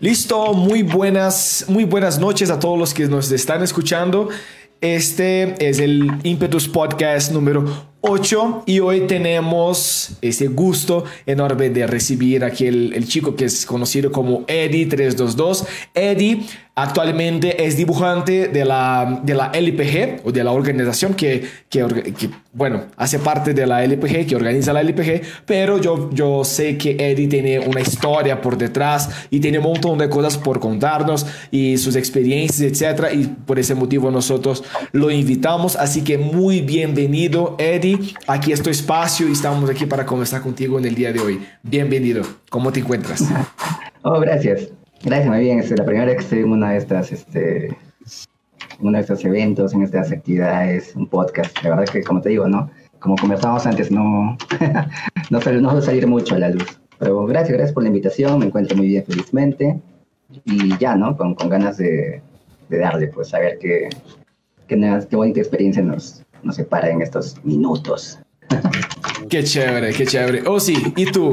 Listo, muy buenas, muy buenas noches a todos los que nos están escuchando. Este es el Impetus Podcast número 8 y hoy tenemos ese gusto enorme de recibir aquí el, el chico que es conocido como Eddie322. Eddie Actualmente es dibujante de la, de la LPG o de la organización que, que, bueno, hace parte de la LPG, que organiza la LPG, pero yo, yo sé que Eddie tiene una historia por detrás y tiene un montón de cosas por contarnos y sus experiencias, etcétera, y por ese motivo nosotros lo invitamos. Así que muy bienvenido, Eddie. Aquí es tu espacio y estamos aquí para conversar contigo en el día de hoy. Bienvenido. ¿Cómo te encuentras? Oh, gracias. Gracias, muy bien. Es la primera vez que estoy en una de estas, este, uno de estos eventos, en estas actividades, un podcast. La verdad que, como te digo, ¿no? Como conversábamos antes, no, no, sal, no salir mucho a la luz. Pero gracias, gracias por la invitación. Me encuentro muy bien, felizmente. Y ya, ¿no? Con, con ganas de, de, darle, pues, a ver qué, qué, qué bonita experiencia nos, nos separa en estos minutos. Qué chévere, qué chévere. Oh, sí, ¿y tú?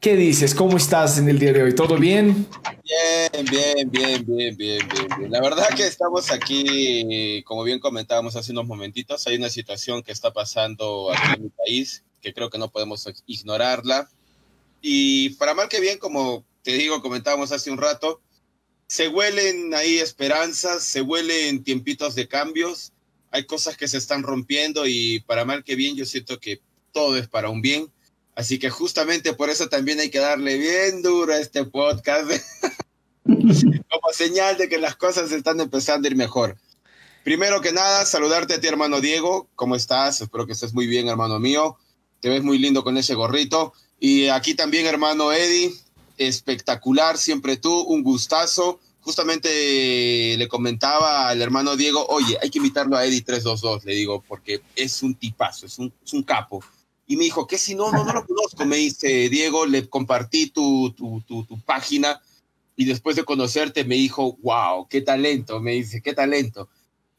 ¿Qué dices? ¿Cómo estás en el día de hoy? ¿Todo bien? Bien, bien, bien, bien, bien, bien, La verdad que estamos aquí, como bien comentábamos hace unos momentitos, hay una situación que está pasando aquí en mi país que creo que no podemos ignorarla. Y para mal que bien, como te digo, comentábamos hace un rato, se huelen ahí esperanzas, se huelen tiempitos de cambios, hay cosas que se están rompiendo y para mal que bien yo siento que todo es para un bien Así que justamente por eso también hay que darle bien duro a este podcast, como señal de que las cosas están empezando a ir mejor. Primero que nada, saludarte a ti, hermano Diego. ¿Cómo estás? Espero que estés muy bien, hermano mío. Te ves muy lindo con ese gorrito. Y aquí también, hermano Eddie. Espectacular, siempre tú, un gustazo. Justamente le comentaba al hermano Diego, oye, hay que invitarlo a Eddie 322, le digo, porque es un tipazo, es un, es un capo. Y me dijo, ¿qué si no, no, no lo conozco? Me dice, Diego, le compartí tu, tu, tu, página y después de conocerte me dijo, wow, qué talento, me dice, qué talento.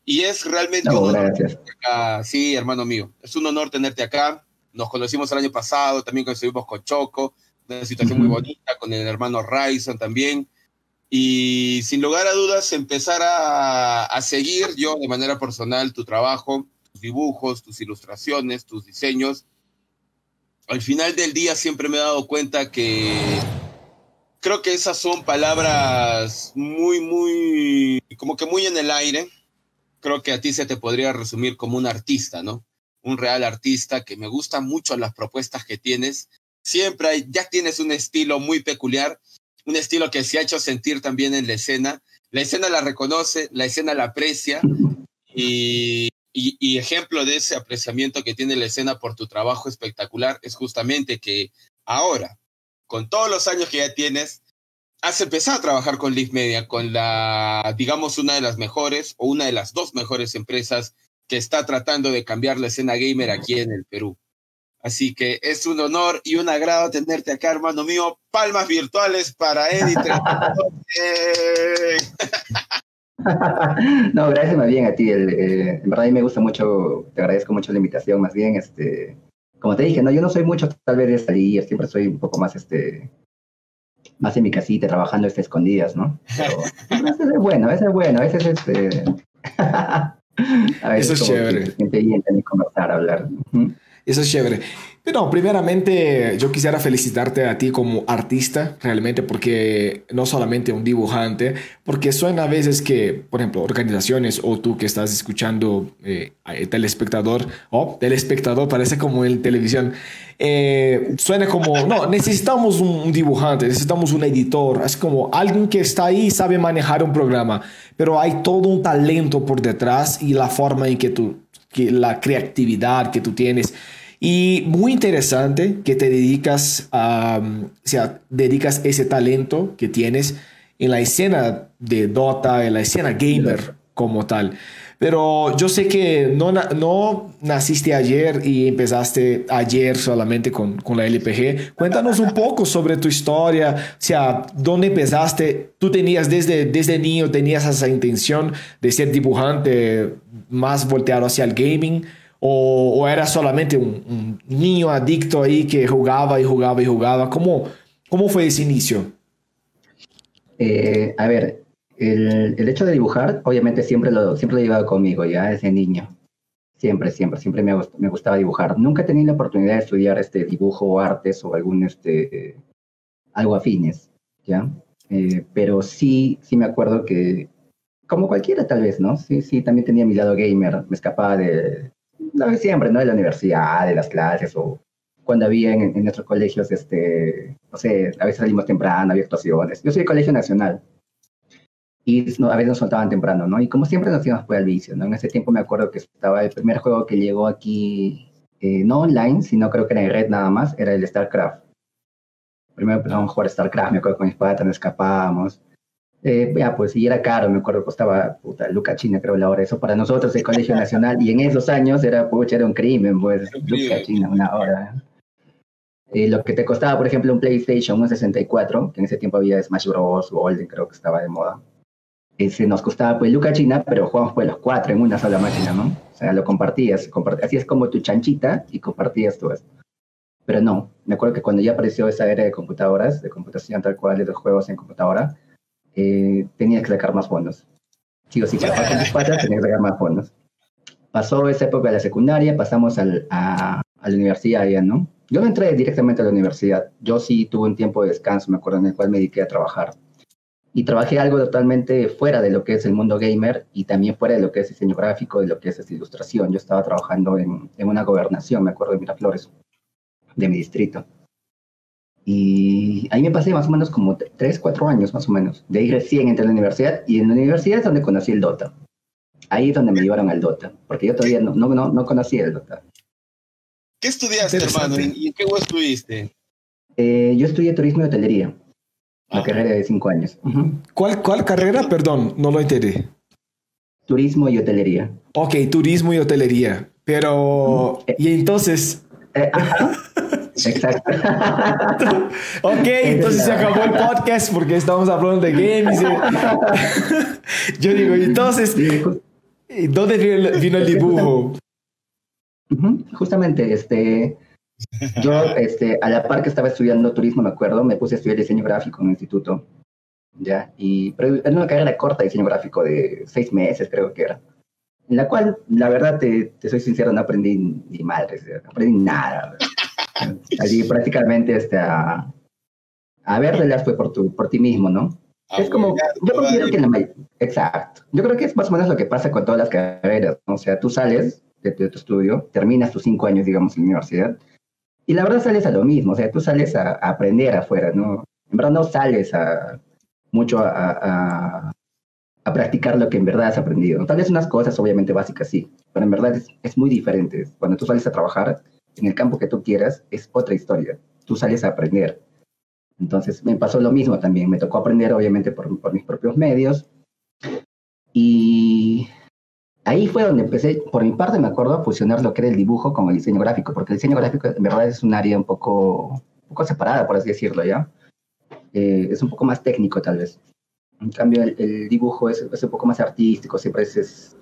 Y es realmente un honor acá. Sí, hermano mío, es un honor tenerte acá. Nos conocimos el año pasado, también estuvimos con Choco, una situación muy bonita, con el hermano Ryson también. Y sin lugar a dudas, empezar a, a seguir yo de manera personal tu trabajo, tus dibujos, tus ilustraciones, tus diseños al final del día siempre me he dado cuenta que creo que esas son palabras muy, muy, como que muy en el aire. Creo que a ti se te podría resumir como un artista, ¿no? Un real artista que me gustan mucho las propuestas que tienes. Siempre hay, ya tienes un estilo muy peculiar, un estilo que se ha hecho sentir también en la escena. La escena la reconoce, la escena la aprecia y, y, ejemplo de ese apreciamiento que tiene la escena por tu trabajo espectacular es justamente que ahora, con todos los años que ya tienes, has empezado a trabajar con Live Media, con la, digamos, una de las mejores o una de las dos mejores empresas que está tratando de cambiar la escena gamer aquí en el Perú. Así que es un honor y un agrado tenerte acá, hermano mío. Palmas virtuales para Eddie. no, gracias más bien a ti. El, eh, en verdad a mí me gusta mucho, te agradezco mucho la invitación, más bien, este, como te dije, no, yo no soy mucho tal vez de salir, siempre soy un poco más, este, más en mi casita, trabajando este, escondidas, ¿no? Pero ese es bueno, ese es bueno, ese es este... a Eso es chévere. Conversar, hablar. Eso es chévere. Pero primeramente yo quisiera felicitarte a ti como artista, realmente, porque no solamente un dibujante, porque suena a veces que, por ejemplo, organizaciones o tú que estás escuchando eh, telespectador, o telespectador parece como en televisión, eh, suena como, no, necesitamos un, dibujante, necesitamos un editor, es como alguien que está ahí y sabe manejar un programa, pero hay todo un talento por detrás y la forma en que tú, que la creatividad que tú tienes. Y muy interesante que te dedicas a, o sea, dedicas ese talento que tienes en la escena de Dota, en la escena gamer como tal. Pero yo sé que no, no naciste ayer y empezaste ayer solamente con, con, la LPG. Cuéntanos un poco sobre tu historia, o sea, dónde empezaste. Tú tenías desde, desde niño, tenías esa intención de ser dibujante más volteado hacia el gaming o, era solamente un, niño adicto ahí que jugaba y jugaba y jugaba? ¿Cómo, cómo fue ese inicio? Eh, a ver, el, el, hecho de dibujar, obviamente siempre lo, siempre lo he llevado conmigo, ya desde niño. Siempre, siempre, siempre me, me gustaba dibujar. Nunca he tenido la oportunidad de estudiar este dibujo artes o algún, este, algo afines, ¿ya? Eh, pero sí, sí me acuerdo que, como cualquiera tal vez, ¿no? Sí, sí, también tenía mi lado gamer, me escapaba de, lo de siempre, ¿no? De la universidad, de las clases o cuando había en, en, nuestros colegios, este, no sé, a veces salimos temprano, había actuaciones. Yo soy de colegio nacional y no, a veces nos soltaban temprano, ¿no? Y como siempre nos íbamos por el vicio, ¿no? En ese tiempo me acuerdo que estaba el primer juego que llegó aquí, eh, no online, sino creo que era en red nada más, era el StarCraft. Primero empezamos a jugar StarCraft, me acuerdo con mis patas, nos escapábamos. Eh, ya, pues, y era caro, me acuerdo, costaba, puta, Luca China, creo, la hora. Eso para nosotros, el Colegio Nacional, y en esos años era, pucha, era un crimen, pues, Luca China, una hora. Eh, lo que te costaba, por ejemplo, un PlayStation, un 64, que en ese tiempo había Smash Bros. Golden, creo que estaba de moda. Ese nos costaba, pues, Luca China, pero jugamos, pues, los cuatro en una sola máquina, ¿no? O sea, lo compartías, compartías. así es como tu chanchita y compartías todo esto. Pero no, me acuerdo que cuando ya apareció esa era de computadoras, de computación tal cual, de los juegos en computadora, eh, tenía que sacar más fondos. Sí o sí, para con tus patas tenía que sacar más fondos. Pasó esa época de la secundaria, pasamos al, a, a, la universidad ya, ¿no? Yo no entré directamente a la universidad. Yo sí tuve un tiempo de descanso, me acuerdo, en el cual me dediqué a trabajar. Y trabajé algo totalmente fuera de lo que es el mundo gamer y también fuera de lo que es diseño gráfico, de lo que es ilustración. Yo estaba trabajando en, en una gobernación, me acuerdo de Miraflores, de mi distrito. Y ahí me pasé más o menos como 3, 4 años más o menos. De ahí recién entré a la universidad y en la universidad es donde conocí el Dota. Ahí es donde me llevaron al Dota, porque yo todavía no, no, no, no conocía el Dota. ¿Qué estudiaste, hermano? ¿Y en qué vos estuviste? Eh, yo estudié turismo y hotelería, ah. la carrera de 5 años. Uh -huh. ¿Cuál, ¿Cuál carrera? Perdón, no lo entendí. Turismo y hotelería. Ok, turismo y hotelería. Pero, uh -huh. y entonces... Eh, ajá. Exacto. ok, entonces se acabó el podcast porque estamos hablando de games. Yo digo, entonces, ¿dónde vino el dibujo? Justamente, este, yo, este, a la par que estaba estudiando turismo, me acuerdo, me puse a estudiar diseño gráfico en el instituto. Ya, y, pero era una carrera corta de diseño gráfico de seis meses, creo que era. En la cual, la verdad, te, te soy sincero, no aprendí ni madre, no aprendí nada. Allí prácticamente este, a, a verlas fue por, tu, por ti mismo, ¿no? Ah, es como, yo considero que la exacto, yo creo que es más o menos lo que pasa con todas las carreras, ¿no? o sea, tú sales de tu, de tu, estudio, terminas tus cinco años, digamos, en la universidad, y la verdad sales a lo mismo, o sea, tú sales a, a aprender afuera, ¿no? En verdad no sales a mucho a, a, a, practicar lo que en verdad has aprendido. Tal vez unas cosas obviamente básicas sí, pero en verdad es, es muy diferente. Cuando tú sales a trabajar, en el campo que tú quieras, es otra historia. Tú sales a aprender. Entonces me pasó lo mismo también. Me tocó aprender obviamente por, por mis propios medios. Y ahí fue donde empecé, por mi parte me acuerdo, a fusionar lo que era el dibujo con el diseño gráfico, porque el diseño gráfico en verdad es un área un poco, un poco separada, por así decirlo, ¿ya? Eh, es un poco más técnico tal vez. En cambio, el, el dibujo es, es, un poco más artístico, siempre es, es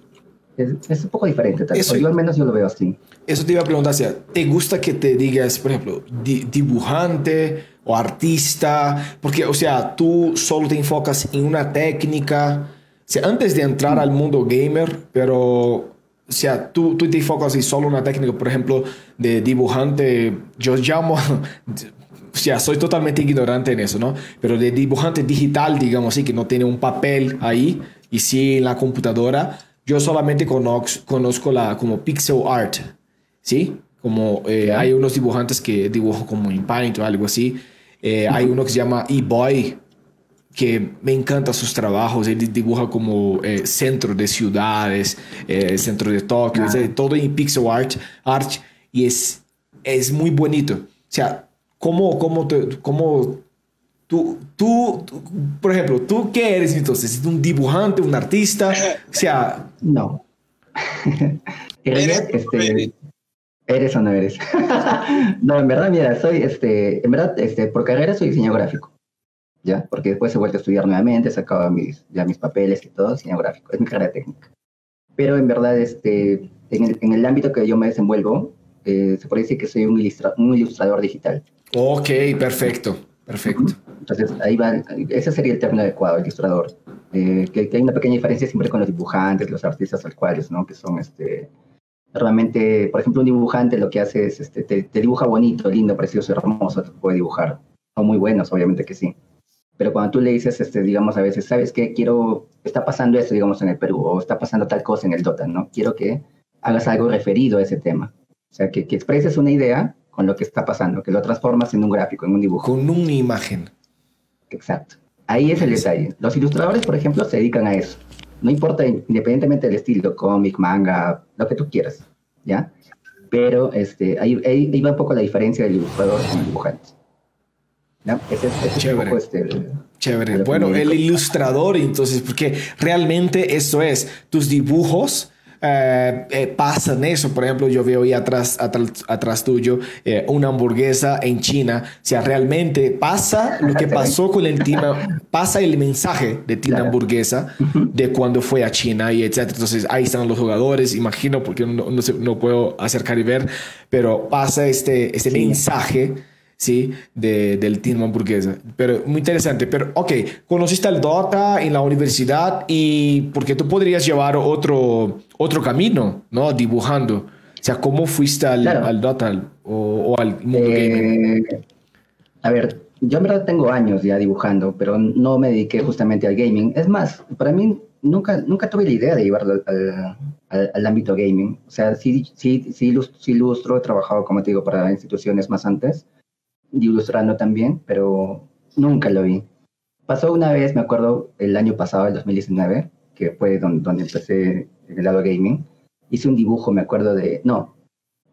es, es, un poco diferente, tal eso, yo al menos yo lo veo así. Eso te iba a preguntar, ¿te gusta que te digas, por ejemplo, di dibujante o artista? Porque, o sea, tú solo te enfocas en una técnica, o sea, antes de entrar mm. al mundo gamer, pero, o sea, tú, tú te enfocas en solo una técnica, por ejemplo, de dibujante, yo llamo... O sea, soy totalmente ignorante en eso, ¿no? Pero de dibujante digital, digamos así, que no tiene un papel ahí y sí en la computadora, yo solamente conozco, conozco la como pixel art, ¿sí? Como eh, hay unos dibujantes que dibujan como en Paint o algo así. Eh. Hay uno que se llama E-Boy, que me encanta sus trabajos. Él dibuja como eh, centro de ciudades, eh, centro de Tokio, ah. todo en pixel art, art y es, es muy bonito. O sea, ¿cómo, cómo, te, cómo Tú, tú, tú, por ejemplo, ¿tú qué eres entonces? ¿Un dibujante, un artista? O sea... No. ¿Eres, este, ¿Eres o no eres? no, en verdad, mira, soy, este, en verdad, este, por carrera soy diseñador gráfico. ¿Ya? Porque después he vuelto a estudiar nuevamente, he sacado mis, ya mis papeles y todo, diseño gráfico. Es mi carrera técnica. Pero en verdad, este, en, el, en el ámbito que yo me desenvuelvo, eh, se puede decir que soy un, ilustra, un ilustrador digital. Ok, perfecto. Perfecto. Entonces, ahí va, ese sería el término adecuado, ilustrador. Eh, que, hay una pequeña diferencia siempre con los dibujantes, los artistas actuales, ¿no? Que son, este, realmente, por ejemplo, un dibujante lo que hace es, este, te, te dibuja bonito, lindo, precioso, hermoso, te puede dibujar. Son muy buenos, obviamente que sí. Pero cuando tú le dices, este, digamos, a veces, ¿sabes qué? Quiero, está pasando esto, digamos, en el Perú, o está pasando tal cosa en el Dota, ¿no? Quiero que hagas algo referido a ese tema. O sea, que, que expreses una idea con lo que está pasando, que lo transformas en un gráfico, en un dibujo. Con una imagen. Exacto. Ahí es el detalle. Los ilustradores, por ejemplo, se dedican a eso. No importa, independientemente del estilo, cómic, manga, lo que tú quieras, ¿ya? Pero este, ahí, ahí, va un poco la diferencia del ilustrador y el dibujante. ¿ya? Ese, es Chévere. este, Chévere. Bueno, el ilustrador, entonces, porque realmente eso es, tus dibujos eh, eh, pasan eso. Por ejemplo, yo veo ahí atrás, atrás, tuyo eh, una hamburguesa en China. O sea, realmente pasa lo que pasó con el team, pasa el mensaje de Team Hamburguesa de cuando fue a China y etcétera. Entonces ahí están los jugadores, imagino, porque no, no, no puedo acercar y ver, pero pasa este, este mensaje ¿sí? De, del team hamburguesa. Pero muy interesante. Pero, ok, conociste al Dota en la universidad y porque tú podrías llevar otro, otro camino, ¿no? Dibujando. O sea, ¿cómo fuiste al, al Dota o, al mundo eh, gaming? A ver, yo en verdad tengo años ya dibujando, pero no me dediqué justamente al gaming. Es más, para mí nunca, nunca tuve la idea de llevarlo al, al, ámbito gaming. O sea, sí, sí, sí, sí ilustro, he trabajado, como te digo, para instituciones más antes, ilustrando también, pero nunca lo vi. Pasó una vez, me acuerdo, el año pasado, el 2019, que fue donde, donde empecé en el lado gaming. Hice un dibujo, me acuerdo de... No,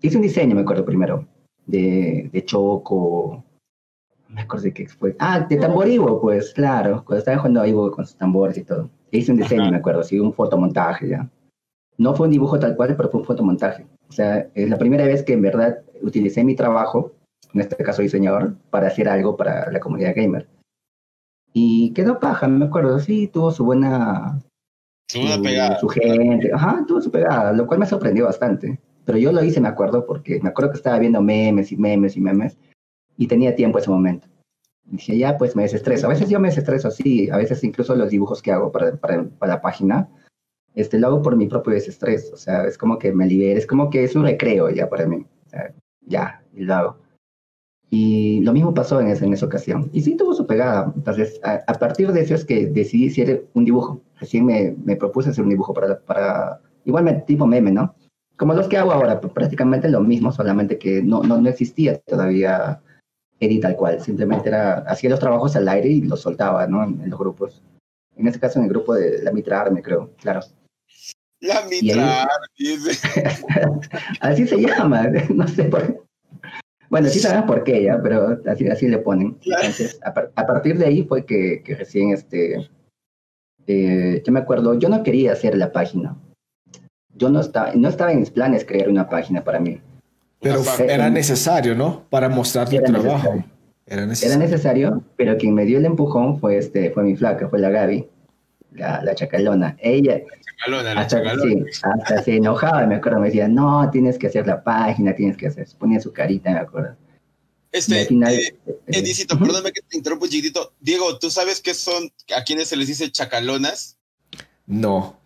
hice un diseño, me acuerdo primero, de, de Choco. Me acuerdo de qué fue. Ah, de Tamborivo, pues, claro. Cuando estaba jugando Ivo con sus tambores y todo. Hice un diseño, me acuerdo, sí, un fotomontaje ya. No fue un dibujo tal cual, pero fue un fotomontaje. O sea, es la primera vez que en verdad utilicé mi trabajo en este caso diseñador, para hacer algo para la comunidad gamer. Y quedó paja, me acuerdo, sí, tuvo su buena... Su, pegada. Su gente, ajá, tuvo su pegada, lo cual me sorprendió bastante. Pero yo lo hice, me acuerdo, porque me acuerdo que estaba viendo memes y memes y memes, y tenía tiempo ese momento. Y dije, ya, pues me desestreso. A veces yo me desestreso así, a veces incluso los dibujos que hago para, para, para la página, este, lo hago por mi propio desestrés. O sea, es como que me libera, es como que es un recreo ya para mí. O sea, ya, y lo hago. Y lo mismo pasó en esa, en esa ocasión. Y sí tuvo su pegada. Entonces, a, partir de eso es que decidí hacer un dibujo. Recién me, me propuse hacer un dibujo para, para igual tipo meme, ¿no? Como los que hago ahora, prácticamente lo mismo, solamente que no, no, no existía todavía edit tal cual. Simplemente era, hacía los trabajos al aire y los soltaba, ¿no? En, los grupos. En este caso, en el grupo de la Mitra Arme, creo, claro. La Mitra Arme. Así se llama, no sé por qué. Bueno, sí sabemos por qué ya, pero así, así le ponen. Entonces, a, partir de ahí fue que, que recién, este, eh, yo me acuerdo, yo no quería hacer la página. Yo no estaba, no estaba en mis planes crear una página para mí. Pero era necesario, ¿no? Para mostrar tu trabajo. Era necesario. Era necesario, pero quien me dio el empujón fue, este, fue mi flaca, fue la Gaby, la, la chacalona. Ella, hasta, se enojaba, me acuerdo, me decía, no, tienes que hacer la página, tienes que hacer, ponía su carita, me acuerdo. Este, final, eh, Edicito, eh, perdóname que te interrumpo un chiquitito. Diego, ¿tú sabes qué son, a quienes se les dice chacalonas? No.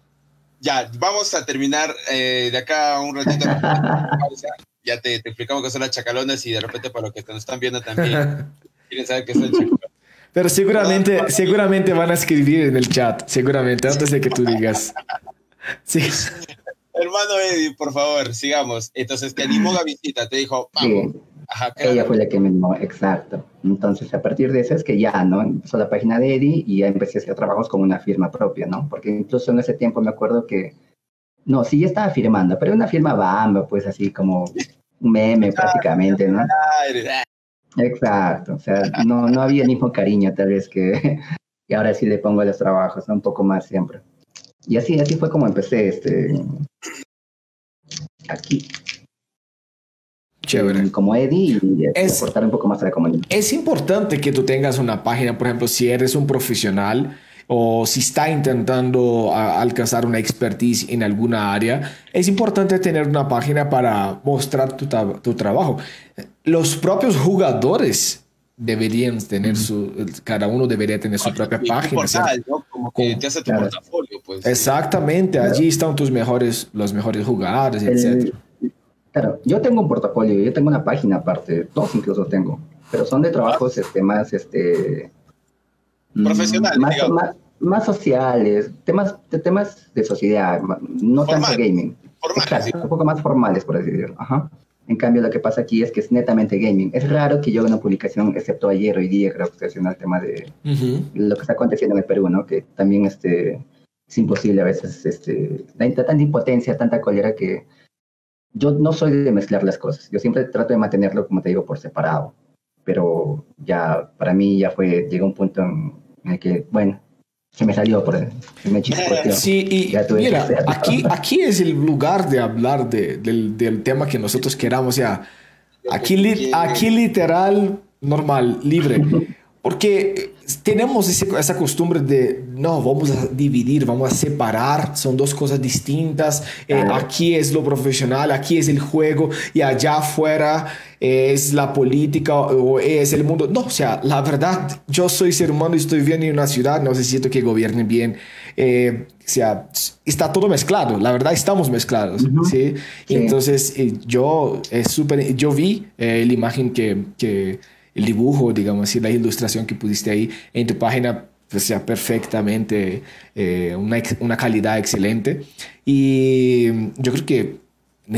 Ya, vamos a terminar eh, de acá un ratito. ya te, te, explicamos qué son las chacalonas y de repente para los que nos están viendo también quieren saber qué son chacalonas. Pero seguramente, seguramente van a escribir en el chat, seguramente, antes de que tú digas. Sí. Hermano Eddie, por favor, sigamos. Entonces te animó a visita, te dijo, vamos. Ella fue la que me animó, exacto. Entonces, a partir de eso es que ya, ¿no? Empezó la página de Eddie y ya empecé a hacer trabajos con una firma propia, ¿no? Porque incluso en ese tiempo me acuerdo que, no, sí, ya estaba firmando, pero una firma bamba, pues así como un meme prácticamente, ¿no? Exacto, o sea, no, no había el mismo cariño tal vez que, que ahora sí le pongo a los trabajos, un poco más siempre. Y así, así fue como empecé este, aquí. Chévere. Como Eddie y es, aportar un poco más a la comunidad. Es importante que tú tengas una página, por ejemplo, si eres un profesional o si está intentando alcanzar una expertise en alguna área, es importante tener una página para mostrar tu, tu trabajo. Los propios jugadores deberían tener su, cada uno debería tener su propia página. ¿no? Como que te hace tu portafolio, pues. Exactamente, allí están tus mejores, los mejores jugadores, etc. Claro, yo tengo un portafolio, yo tengo una página aparte, dos incluso tengo, pero son de trabajos este, más, este... Mm, Profesionales, más, más, sociales, temas de, temas de sociedad, no tanto gaming. Exacto, un poco más formales, por así decirlo. Ajá. En cambio, lo que pasa aquí es que es netamente gaming. Es raro que yo haga una publicación, excepto ayer, hoy día, que el tema de lo que está aconteciendo en el Perú, ¿no? Que también este, es imposible a veces, este, tanta impotencia, tanta cólera que yo no soy de mezclar las cosas. Yo siempre trato de mantenerlo, como te digo, por separado. Pero ya, para mí ya fue, llegó un punto en, el que, bueno, se me salió por me Sí, y mira, aquí, aquí es el lugar de hablar de, del, del, tema que nosotros queramos. Ya, aquí, aquí literal, normal, libre. Porque tenemos esa costumbre de, no, vamos a dividir, vamos a separar, son dos cosas distintas. Eh, aquí es lo profesional, aquí es el juego y allá afuera es la política o es el mundo. No, o sea, la verdad, yo soy ser humano y estoy viviendo en una ciudad, no necesito que gobiernen bien. Eh, o sea, está todo mezclado, la verdad estamos mezclados, ¿sí? Entonces, eh, yo, es súper, yo vi la imagen que... que el dibujo, digamos así, la ilustración que pusiste ahí en tu página, pues sea perfectamente, eh, una, una, calidad excelente. Y yo creo que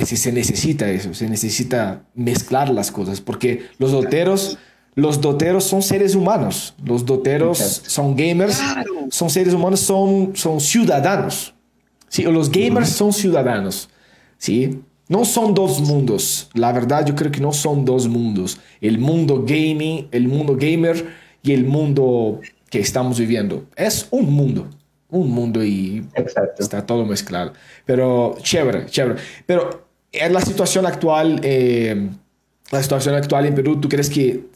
se necesita eso, se necesita mezclar las cosas, porque los doteros, los doteros son seres humanos, los doteros son gamers, son seres humanos, son, son ciudadanos. Sí, los gamers son ciudadanos. ¿sí? No son dos mundos. La verdad, yo creo que no son dos mundos. El mundo gaming, el mundo gamer y el mundo que estamos viviendo. Es un mundo. Un mundo y está todo mezclado. Pero chévere, chévere. Pero en la situación actual, eh, la situación actual en Perú, ¿tú crees que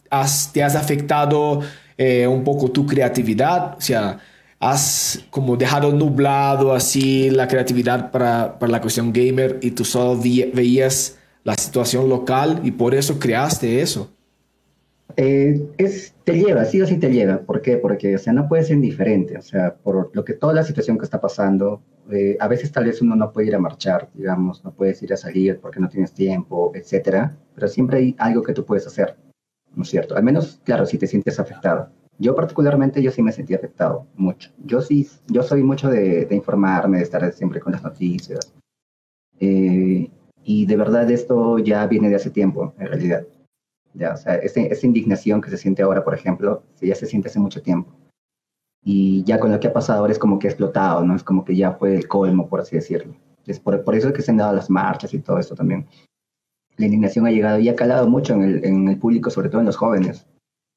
te has afectado eh, un poco tu creatividad? O sea, has como dejado nublado así la creatividad para, para la cuestión gamer y tú solo veías la situación local y por eso creaste eso. Eh, es, te lleva, sí o sí te lleva. ¿Por qué? Porque, o sea, no puede ser indiferente. O sea, por lo que toda la situación que está pasando, eh, a veces tal vez uno no puede ir a marchar, digamos, no puedes ir a salir porque no tienes tiempo, etcétera. Pero siempre hay algo que tú puedes hacer, ¿no es cierto? Al menos, claro, si te sientes afectado. Yo particularmente, yo sí me sentí afectado mucho. Yo sí, yo soy mucho de, informarme, de estar siempre con las noticias. Eh, y de verdad esto ya viene de hace tiempo, en realidad. Ya, o sea, esa, indignación que se siente ahora, por ejemplo, ya se siente hace mucho tiempo. Y ya con lo que ha pasado ahora es como que ha explotado, ¿no? Es como que ya fue el colmo, por así decirlo. Es por, eso es que se han dado las marchas y todo esto también. La indignación ha llegado y ha calado mucho en el público, sobre todo en los jóvenes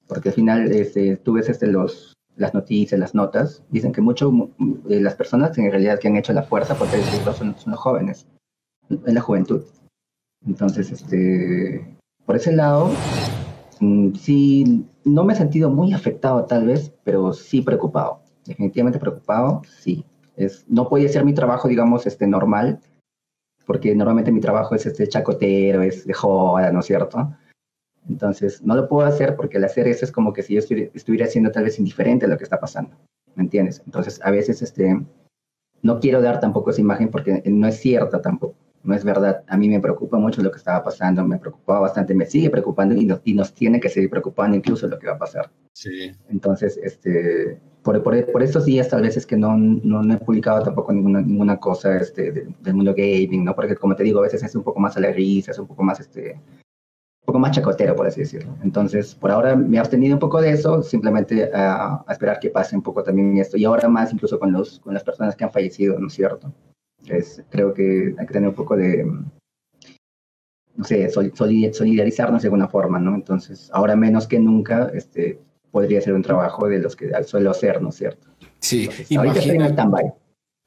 porque al final este, tú ves este, los, las noticias, las notas, dicen que mucho de las personas en realidad que han hecho la fuerza por son, son los jóvenes, en la juventud. Entonces, este, por ese lado, mm, sí, no me he sentido muy afectado tal vez, pero sí preocupado. Definitivamente preocupado, sí. Es, no puede ser mi trabajo, digamos, este, normal, porque normalmente mi trabajo es este chacotero, es de joda, ¿no es cierto? Entonces, no lo puedo hacer porque el hacer eso es como que si yo estuviera haciendo tal vez indiferente a lo que está pasando. ¿Me entiendes? Entonces, a veces este, no quiero dar tampoco esa imagen porque no es cierta tampoco. No es verdad. A mí me preocupa mucho lo que estaba pasando, me preocupaba bastante, me sigue preocupando y, y nos tiene que seguir preocupando incluso lo que va a pasar. Sí. Entonces, este, por, por, por, estos días tal vez es que no, no, he publicado tampoco ninguna, ninguna cosa este, del mundo gaming, ¿no? Porque como te digo, a veces es un poco más a la risa, es un poco más este, poco más chacotero, por así decirlo. Entonces, por ahora me he abstenido un poco de eso, simplemente a, esperar que pase un poco también esto. Y ahora más incluso con, los, con las personas que han fallecido, ¿no es cierto? Es, creo que hay que tener un poco de, no sé, solidarizarnos de alguna forma, ¿no? Entonces, ahora menos que nunca, este, podría ser un trabajo de los que suelo hacer, ¿no es cierto? Sí, imagínate,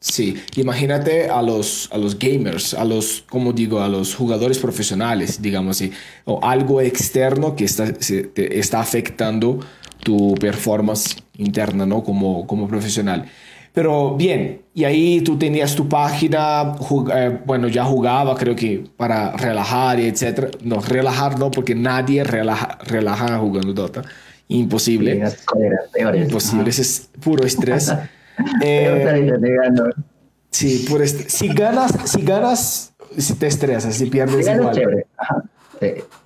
Sí, imagínate a los, a los gamers, a los, como digo, a los jugadores profesionales, digamos así, o algo externo que está, te está afectando tu performance interna, ¿no? Como, como profesional. Pero bien, y ahí tú tenías tu página, eh, bueno, ya jugaba, creo que para relajar y etcétera. No, relajar no, porque nadie relaja, relaja jugando Dota. Imposible. Imposible, ese es puro estrés. eh, sí, puro estrés. Si ganas, si ganas, si te estresas, si pierdes si igual.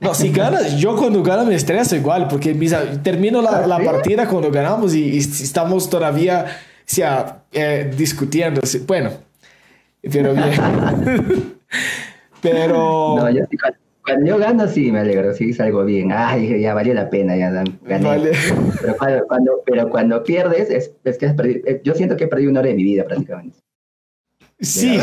No, si ganas, yo cuando gano me estreso igual, porque termino la, la partida cuando ganamos y, estamos todavía sea, eh, discutiendo. Bueno, pero bien. pero... No, yo cuando yo gano, sí, me alegro, sí, salgo bien. Ay, ya valió la pena, ya gané. Pero, cuando, pero cuando pierdes, es, es que has perdido, eh, yo siento que he perdido una hora de mi vida prácticamente. Sí.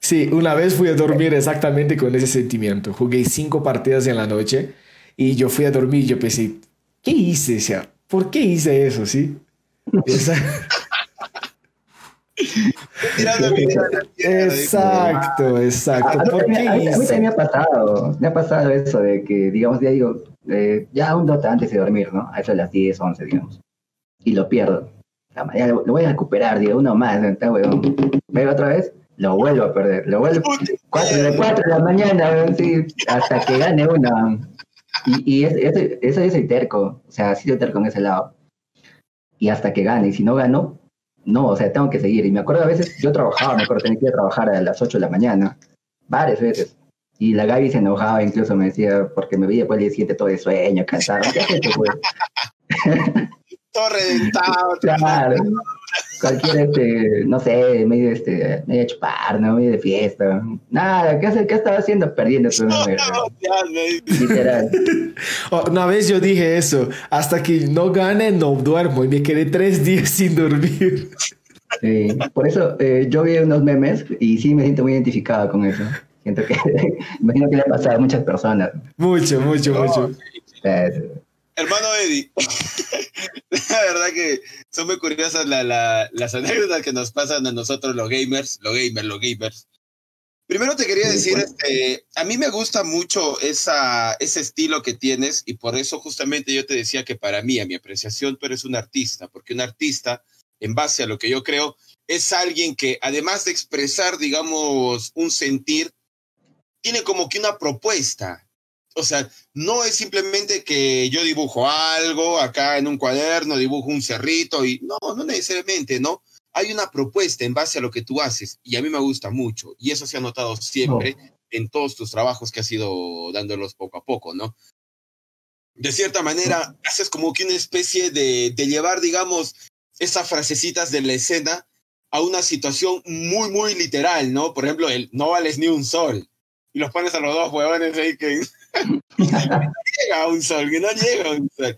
Sí, una vez fui a dormir exactamente con ese sentimiento. Jugué cinco partidas en la noche y yo fui a dormir y yo pensé, ¿qué hice? O sea, ¿por qué hice eso? ¿Sí? exacto, exacto. A, mí, también me ha pasado, me ha pasado eso de que, digamos, ya digo, eh, ya un Dota antes de dormir, ¿no? A eso de las 10, 11, digamos. Y lo pierdo. Ya lo, voy a recuperar, digo, uno más, está huevón. Veo otra vez, lo vuelvo a perder. Lo vuelvo 4 de 4 de la mañana, sí, hasta que gane uno. Y, y eso, eso, es el terco, o sea, ha sido terco en ese lado. Y hasta que gane, y si no gano, no, o sea, tengo que seguir. Y me acuerdo a veces, yo trabajaba, me acuerdo, tenía que ir a trabajar a las 8 de la mañana, varias veces. Y la Gaby se enojaba, incluso me decía, porque me veía pues el día siguiente todo de sueño, cansado. ¿Qué haces, pues? todo reventado. Claro. Cualquier, este, no sé, medio, este, medio chupar, ¿no? Medio de fiesta. Nada, ¿qué, hace, qué estaba haciendo? Perdiendo tu no, Literal. Oh, una vez yo dije eso, hasta que no gane, no duermo. Y me quedé tres días sin dormir. Sí, por eso eh, yo vi unos memes y sí me siento muy identificado con eso. Siento que, imagino que le ha pasado a muchas personas. Mucho, mucho, mucho. Hermano Eddie, la verdad que son muy curiosas las anécdotas que nos pasan a nosotros los gamers, los gamers, los gamers. Primero te quería decir, este, a mí me gusta mucho esa, ese estilo que tienes y por eso justamente yo te decía que para mí, a mi apreciación, tú eres un artista, porque un artista, en base a lo que yo creo, es alguien que además de expresar, digamos, un sentir, tiene como que una propuesta, o sea, no es simplemente que yo dibujo algo acá en un cuaderno, dibujo un cerrito y no, no necesariamente, ¿no? Hay una propuesta en base a lo que tú haces y a mí me gusta mucho y eso se ha notado siempre en todos tus trabajos que has ido dándolos poco a poco, ¿no? De cierta manera, haces como que una especie de, de llevar, digamos, esas frasecitas de la escena a una situación muy, muy literal, ¿no? Por ejemplo, el no vales ni un sol. Y los pones a los dos huevones ahí que no llega un sol, que no llega un sol.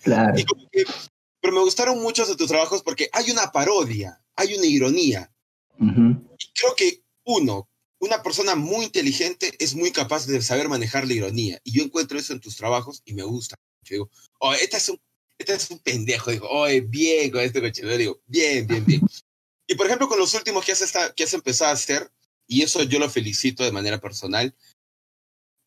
pero me gustaron muchos de tus trabajos porque hay una parodia, hay una ironía. y creo que uno, una persona muy inteligente es muy capaz de saber manejar la ironía. Y yo encuentro eso en tus trabajos y me gusta. Yo digo, oh, este es un, este es un pendejo. Digo, oh, bien con este coche. Digo, bien, bien, bien. y por ejemplo, con los últimos que has, que has empezado a hacer, y eso yo lo felicito de manera personal,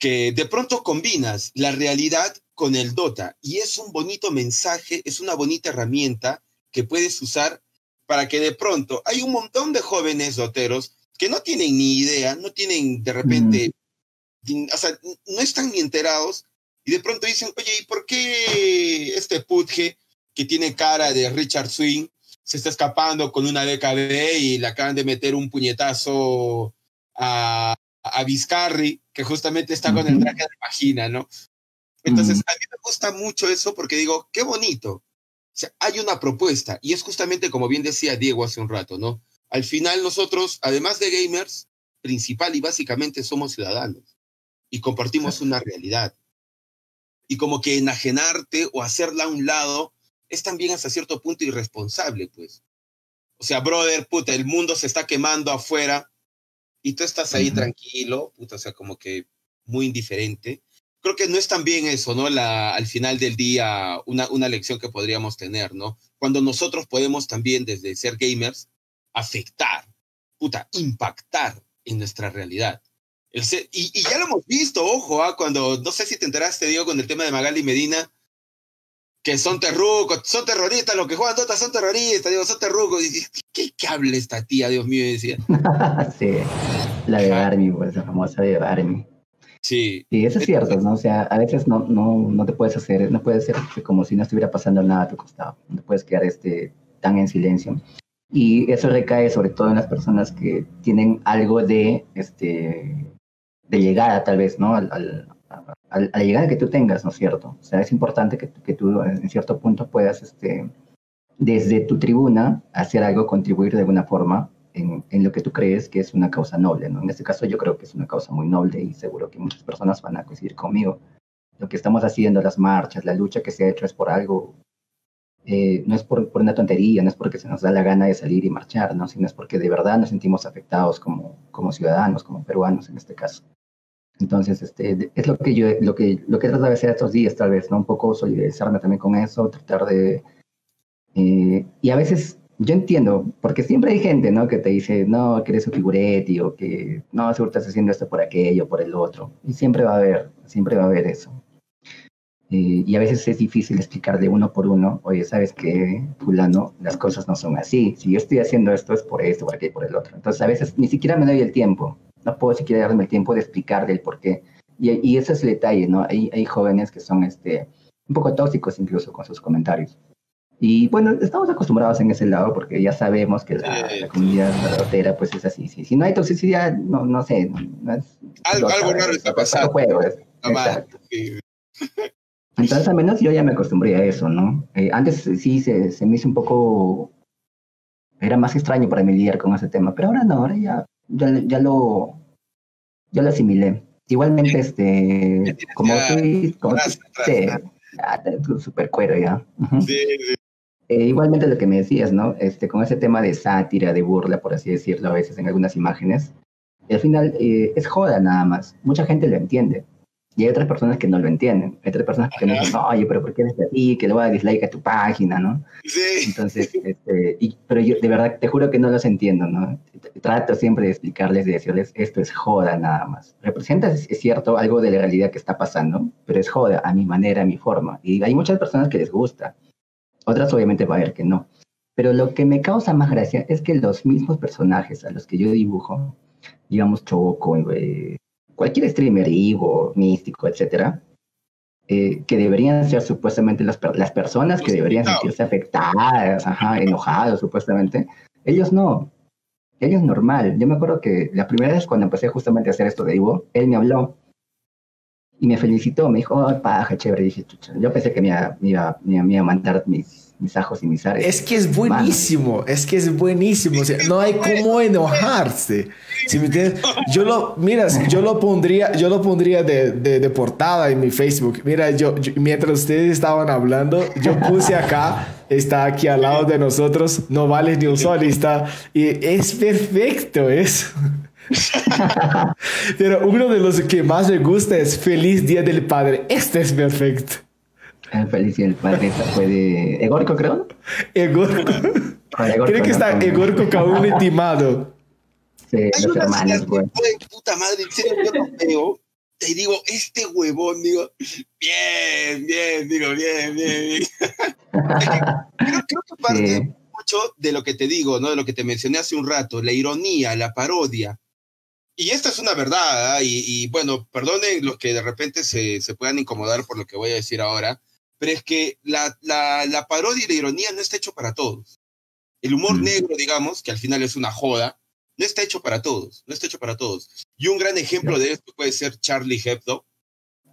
que de pronto combinas la realidad con el Dota y es un bonito mensaje, es una bonita herramienta que puedes usar para que de pronto hay un montón de jóvenes doteros que no tienen ni idea, no tienen de repente, o sea, no están ni enterados y de pronto dicen, oye, ¿y por qué este Putge que tiene cara de Richard Swing se está escapando con una DKB y le acaban de meter un puñetazo a, a Vizcarri, que justamente está con el traje de vagina, ¿no? Entonces, a mí me gusta mucho eso porque digo, qué bonito. O sea, hay una propuesta y es justamente como bien decía Diego hace un rato, ¿no? Al final nosotros, además de gamers, principal y básicamente somos ciudadanos y compartimos una realidad. Y como que enajenarte o hacerla a un lado es también hasta cierto punto irresponsable, pues. O sea, brother, puta, el mundo se está quemando afuera y tú estás ahí tranquilo, puta, o sea, como que muy indiferente. Creo que no es tan bien eso, ¿no? La, al final del día, una, una lección que podríamos tener, ¿no? Cuando nosotros podemos también, desde ser gamers, afectar, puta, impactar en nuestra realidad. El y, y, ya lo hemos visto, ojo, ¿ah? cuando, no sé si te enteraste, digo, con el tema de Magali Medina, que son terrucos, son terroristas, los que juegan Dota son terroristas, digo, son terrucos. Y, ¿Qué cable esta tía, Dios mío? Decía. sí, la de Army, pues, la famosa de Army. Sí. Sí, eso es cierto, ¿no? O sea, a veces no, no, no te puedes hacer, no puedes ser como si no estuviera pasando nada a tu costado. No te puedes quedar este, tan en silencio. Y eso recae sobre todo en las personas que tienen algo de, este, de llegada, tal vez, ¿no? Al, al, a la llegada que tú tengas, ¿no es cierto? O sea, es importante que, que tú en cierto punto puedas, este, desde tu tribuna, hacer algo, contribuir de alguna forma en, en, lo que tú crees que es una causa noble, ¿no? En este caso yo creo que es una causa muy noble y seguro que muchas personas van a coincidir conmigo. Lo que estamos haciendo, las marchas, la lucha que se ha hecho es por algo, eh, no es por, por, una tontería, no es porque se nos da la gana de salir y marchar, ¿no? Sino es porque de verdad nos sentimos afectados como, como ciudadanos, como peruanos en este caso. Entonces, este, es lo que yo, lo que, lo que he tratado de hacer estos días, tal vez, ¿no? Un poco solidarizarme también con eso, tratar de... Eh, y a veces yo entiendo, porque siempre hay gente, ¿no? Que te dice, no, que eres un figuretti o que no, seguro estás haciendo esto por aquello, por el otro. Y siempre va a haber, siempre va a haber eso. Eh, y a veces es difícil explicar de uno por uno, oye, ¿sabes qué, fulano? Las cosas no son así. Si yo estoy haciendo esto es por esto, por aquello, por el otro. Entonces a veces ni siquiera me doy el tiempo. No puedo siquiera darme el tiempo de explicarle el por qué. Y, y ese es el detalle, ¿no? Hay, hay jóvenes que son este, un poco tóxicos incluso con sus comentarios. Y bueno, estamos acostumbrados en ese lado porque ya sabemos que la, la comunidad rotera pues es así. Si, si, no hay toxicidad, no, no sé. No es, algo, algo raro está pasando. Juego, es, exacto. Entonces al menos yo ya me acostumbré a eso, ¿no? Eh, antes sí se, se, me hizo un poco... Era más extraño para mí lidiar con ese tema, pero ahora no, ahora ya, ya, ya lo, ya lo asimilé. Igualmente, este, como tú, como tú, super cuero ya. Uh -huh. Sí, sí. Eh, igualmente lo que me decías, ¿no? Este, con ese tema de sátira, de burla, por así decirlo, a veces en algunas imágenes, al final eh, es joda nada más. Mucha gente lo entiende. Y hay otras personas que no lo entienden. Hay otras personas que me dicen, oye, pero ¿por qué eres así? Que le voy a dislike a tu página, ¿no? Sí. Entonces, este, y, pero yo de verdad te juro que no los entiendo, ¿no? Trato siempre de explicarles, de decirles, esto es joda nada más. Representa, es, es cierto, algo de la realidad que está pasando, pero es joda a mi manera, a mi forma. Y hay muchas personas que les gusta. Otras obviamente va a haber que no. Pero lo que me causa más gracia es que los mismos personajes a los que yo dibujo, digamos Choco, eh, cualquier streamer, Ivo, Místico, etcétera, eh, que deberían ser supuestamente las, las personas que deberían sentirse afectadas, ajá, enojados supuestamente, ellos no. Ellos normal. Yo me acuerdo que la primera vez cuando empecé justamente a hacer esto de Ivo, él me habló y me felicitó, me dijo, oh, paja, chévere. Dije, chucha. Yo pensé que me iba, me iba, me iba a mandar mis, mis ajos y mis ares. Es que es buenísimo, es que es buenísimo. O sea, no hay cómo enojarse. ¿Sí me entiendes? Yo lo, mira, yo lo pondría, yo lo pondría de, de, de portada en mi Facebook. Mira, yo, yo, mientras ustedes estaban hablando, yo puse acá, está aquí al lado de nosotros, no vale ni un sol y está, y es perfecto eso. Pero uno de los que más me gusta es Feliz Día del Padre. Este es perfecto. El Feliz Día del Padre fue de Egorco, creo. Egorco. Egorco creo que está Egorco Kaun intimado. Sí, Hay los hermanos, güey. Puta madre, en serio, yo lo veo. Te digo, este huevón, digo, bien, bien, digo, bien, bien. bien. creo, creo, que parte sí. mucho de lo que te digo, ¿no? De lo que te mencioné hace un rato, la ironía, la parodia y esta es una verdad, ¿eh? y, y, bueno, perdonen los que de repente se, se, puedan incomodar por lo que voy a decir ahora, pero es que la, la, la parodia y la ironía no está hecho para todos. El humor mm. negro, digamos, que al final es una joda, no está hecho para todos, no está hecho para todos. Y un gran ejemplo de esto puede ser Charlie Hebdo.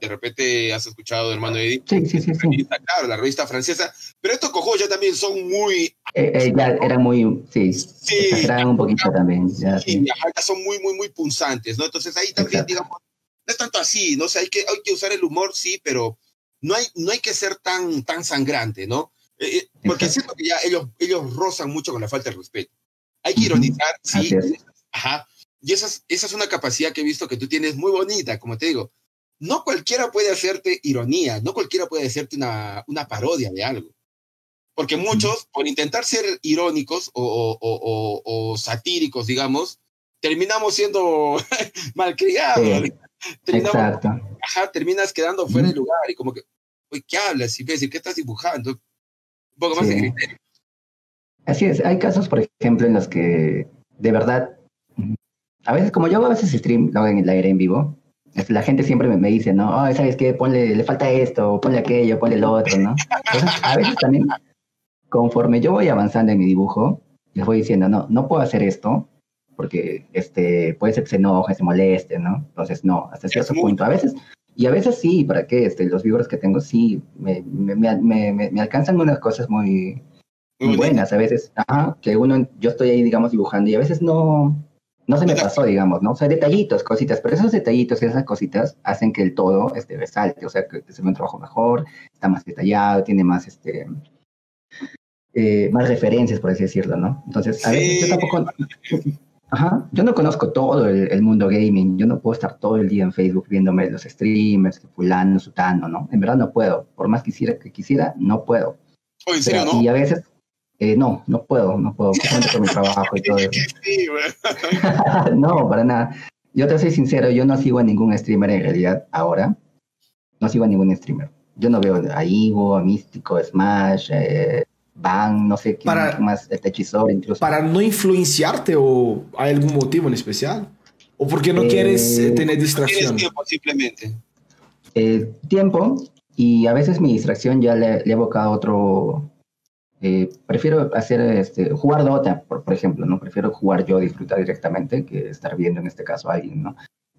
De repente has escuchado, hermano Eddie. Sí, sí, sí. sí. Claro, la revista francesa. Pero estos cojos ya también son muy. Eh, eh, ya era muy. Sí. Sí. Eran un poquito ya, también. Ya, sí. Ya son muy, muy, muy punzantes, ¿no? Entonces ahí también, Exacto. digamos, no es tanto así, ¿no? O sea, hay que, hay que usar el humor, sí, pero no hay, no hay que ser tan, tan sangrante, ¿no? Eh, porque siento que ya ellos, ellos rozan mucho con la falta de respeto. Hay que ironizar, sí. Ajá. Y esa es, esa es una capacidad que he visto que tú tienes muy bonita, como te digo. No cualquiera puede hacerte ironía, no cualquiera puede hacerte una, una parodia de algo. Porque muchos, por intentar ser irónicos o, o, o, o satíricos, digamos, terminamos siendo malcriados. Sí, terminamos, ajá, terminas quedando fuera de lugar y como que, uy, ¿qué hablas? Y ¿qué estás dibujando? Un poco más sí. de criterio. Así es, hay casos, por ejemplo, en los que de verdad, a veces, como yo a veces stream, lo hago en el aire en vivo, la gente siempre me, dice, ¿no? ¿sabes qué? Ponle, le falta esto, ponle aquello, ponle lo otro, ¿no? Entonces, a veces también, conforme yo voy avanzando en mi dibujo, les voy diciendo, no, no puedo hacer esto, porque este, puede ser que se enoje, se moleste, ¿no? Entonces, no, hasta cierto punto. A veces, y a veces sí, ¿para qué? Este, los viewers que tengo sí, me, me, me, me alcanzan unas cosas muy, muy buenas a veces. Ajá, que uno, yo estoy ahí, digamos, dibujando y a veces no, no se me pasó, digamos, ¿no? O sea, detallitos, cositas, pero esos detallitos, esas cositas hacen que el todo este, resalte, o sea, que se ve un trabajo mejor, está más detallado, tiene más, este, eh, más referencias, por así decirlo, ¿no? Entonces, a veces yo tampoco, ajá, yo no conozco todo el, mundo gaming, yo no puedo estar todo el día en Facebook viéndome los streamers, fulano, sutano, ¿no? En verdad no puedo, por más quisiera que quisiera, no puedo. no? Y a veces, eh, no, no puedo, no puedo, por mi trabajo y todo no, para nada. Yo te soy sincero, yo no sigo a ningún streamer en realidad ahora. No sigo a ningún streamer. Yo no veo a Ivo, a Místico, Smash, eh, Bang, no sé qué más, este hechizor incluso. ¿Para no influenciarte o hay algún motivo en especial? ¿O porque no quieres eh, tener distracción? tiempo, simplemente. tiempo, y a veces mi distracción ya le, le he evocado otro, eh, prefiero hacer, este, jugar Dota, por, ejemplo, ¿no? Prefiero jugar yo, disfrutar directamente, que estar viendo en este caso a alguien, ¿no?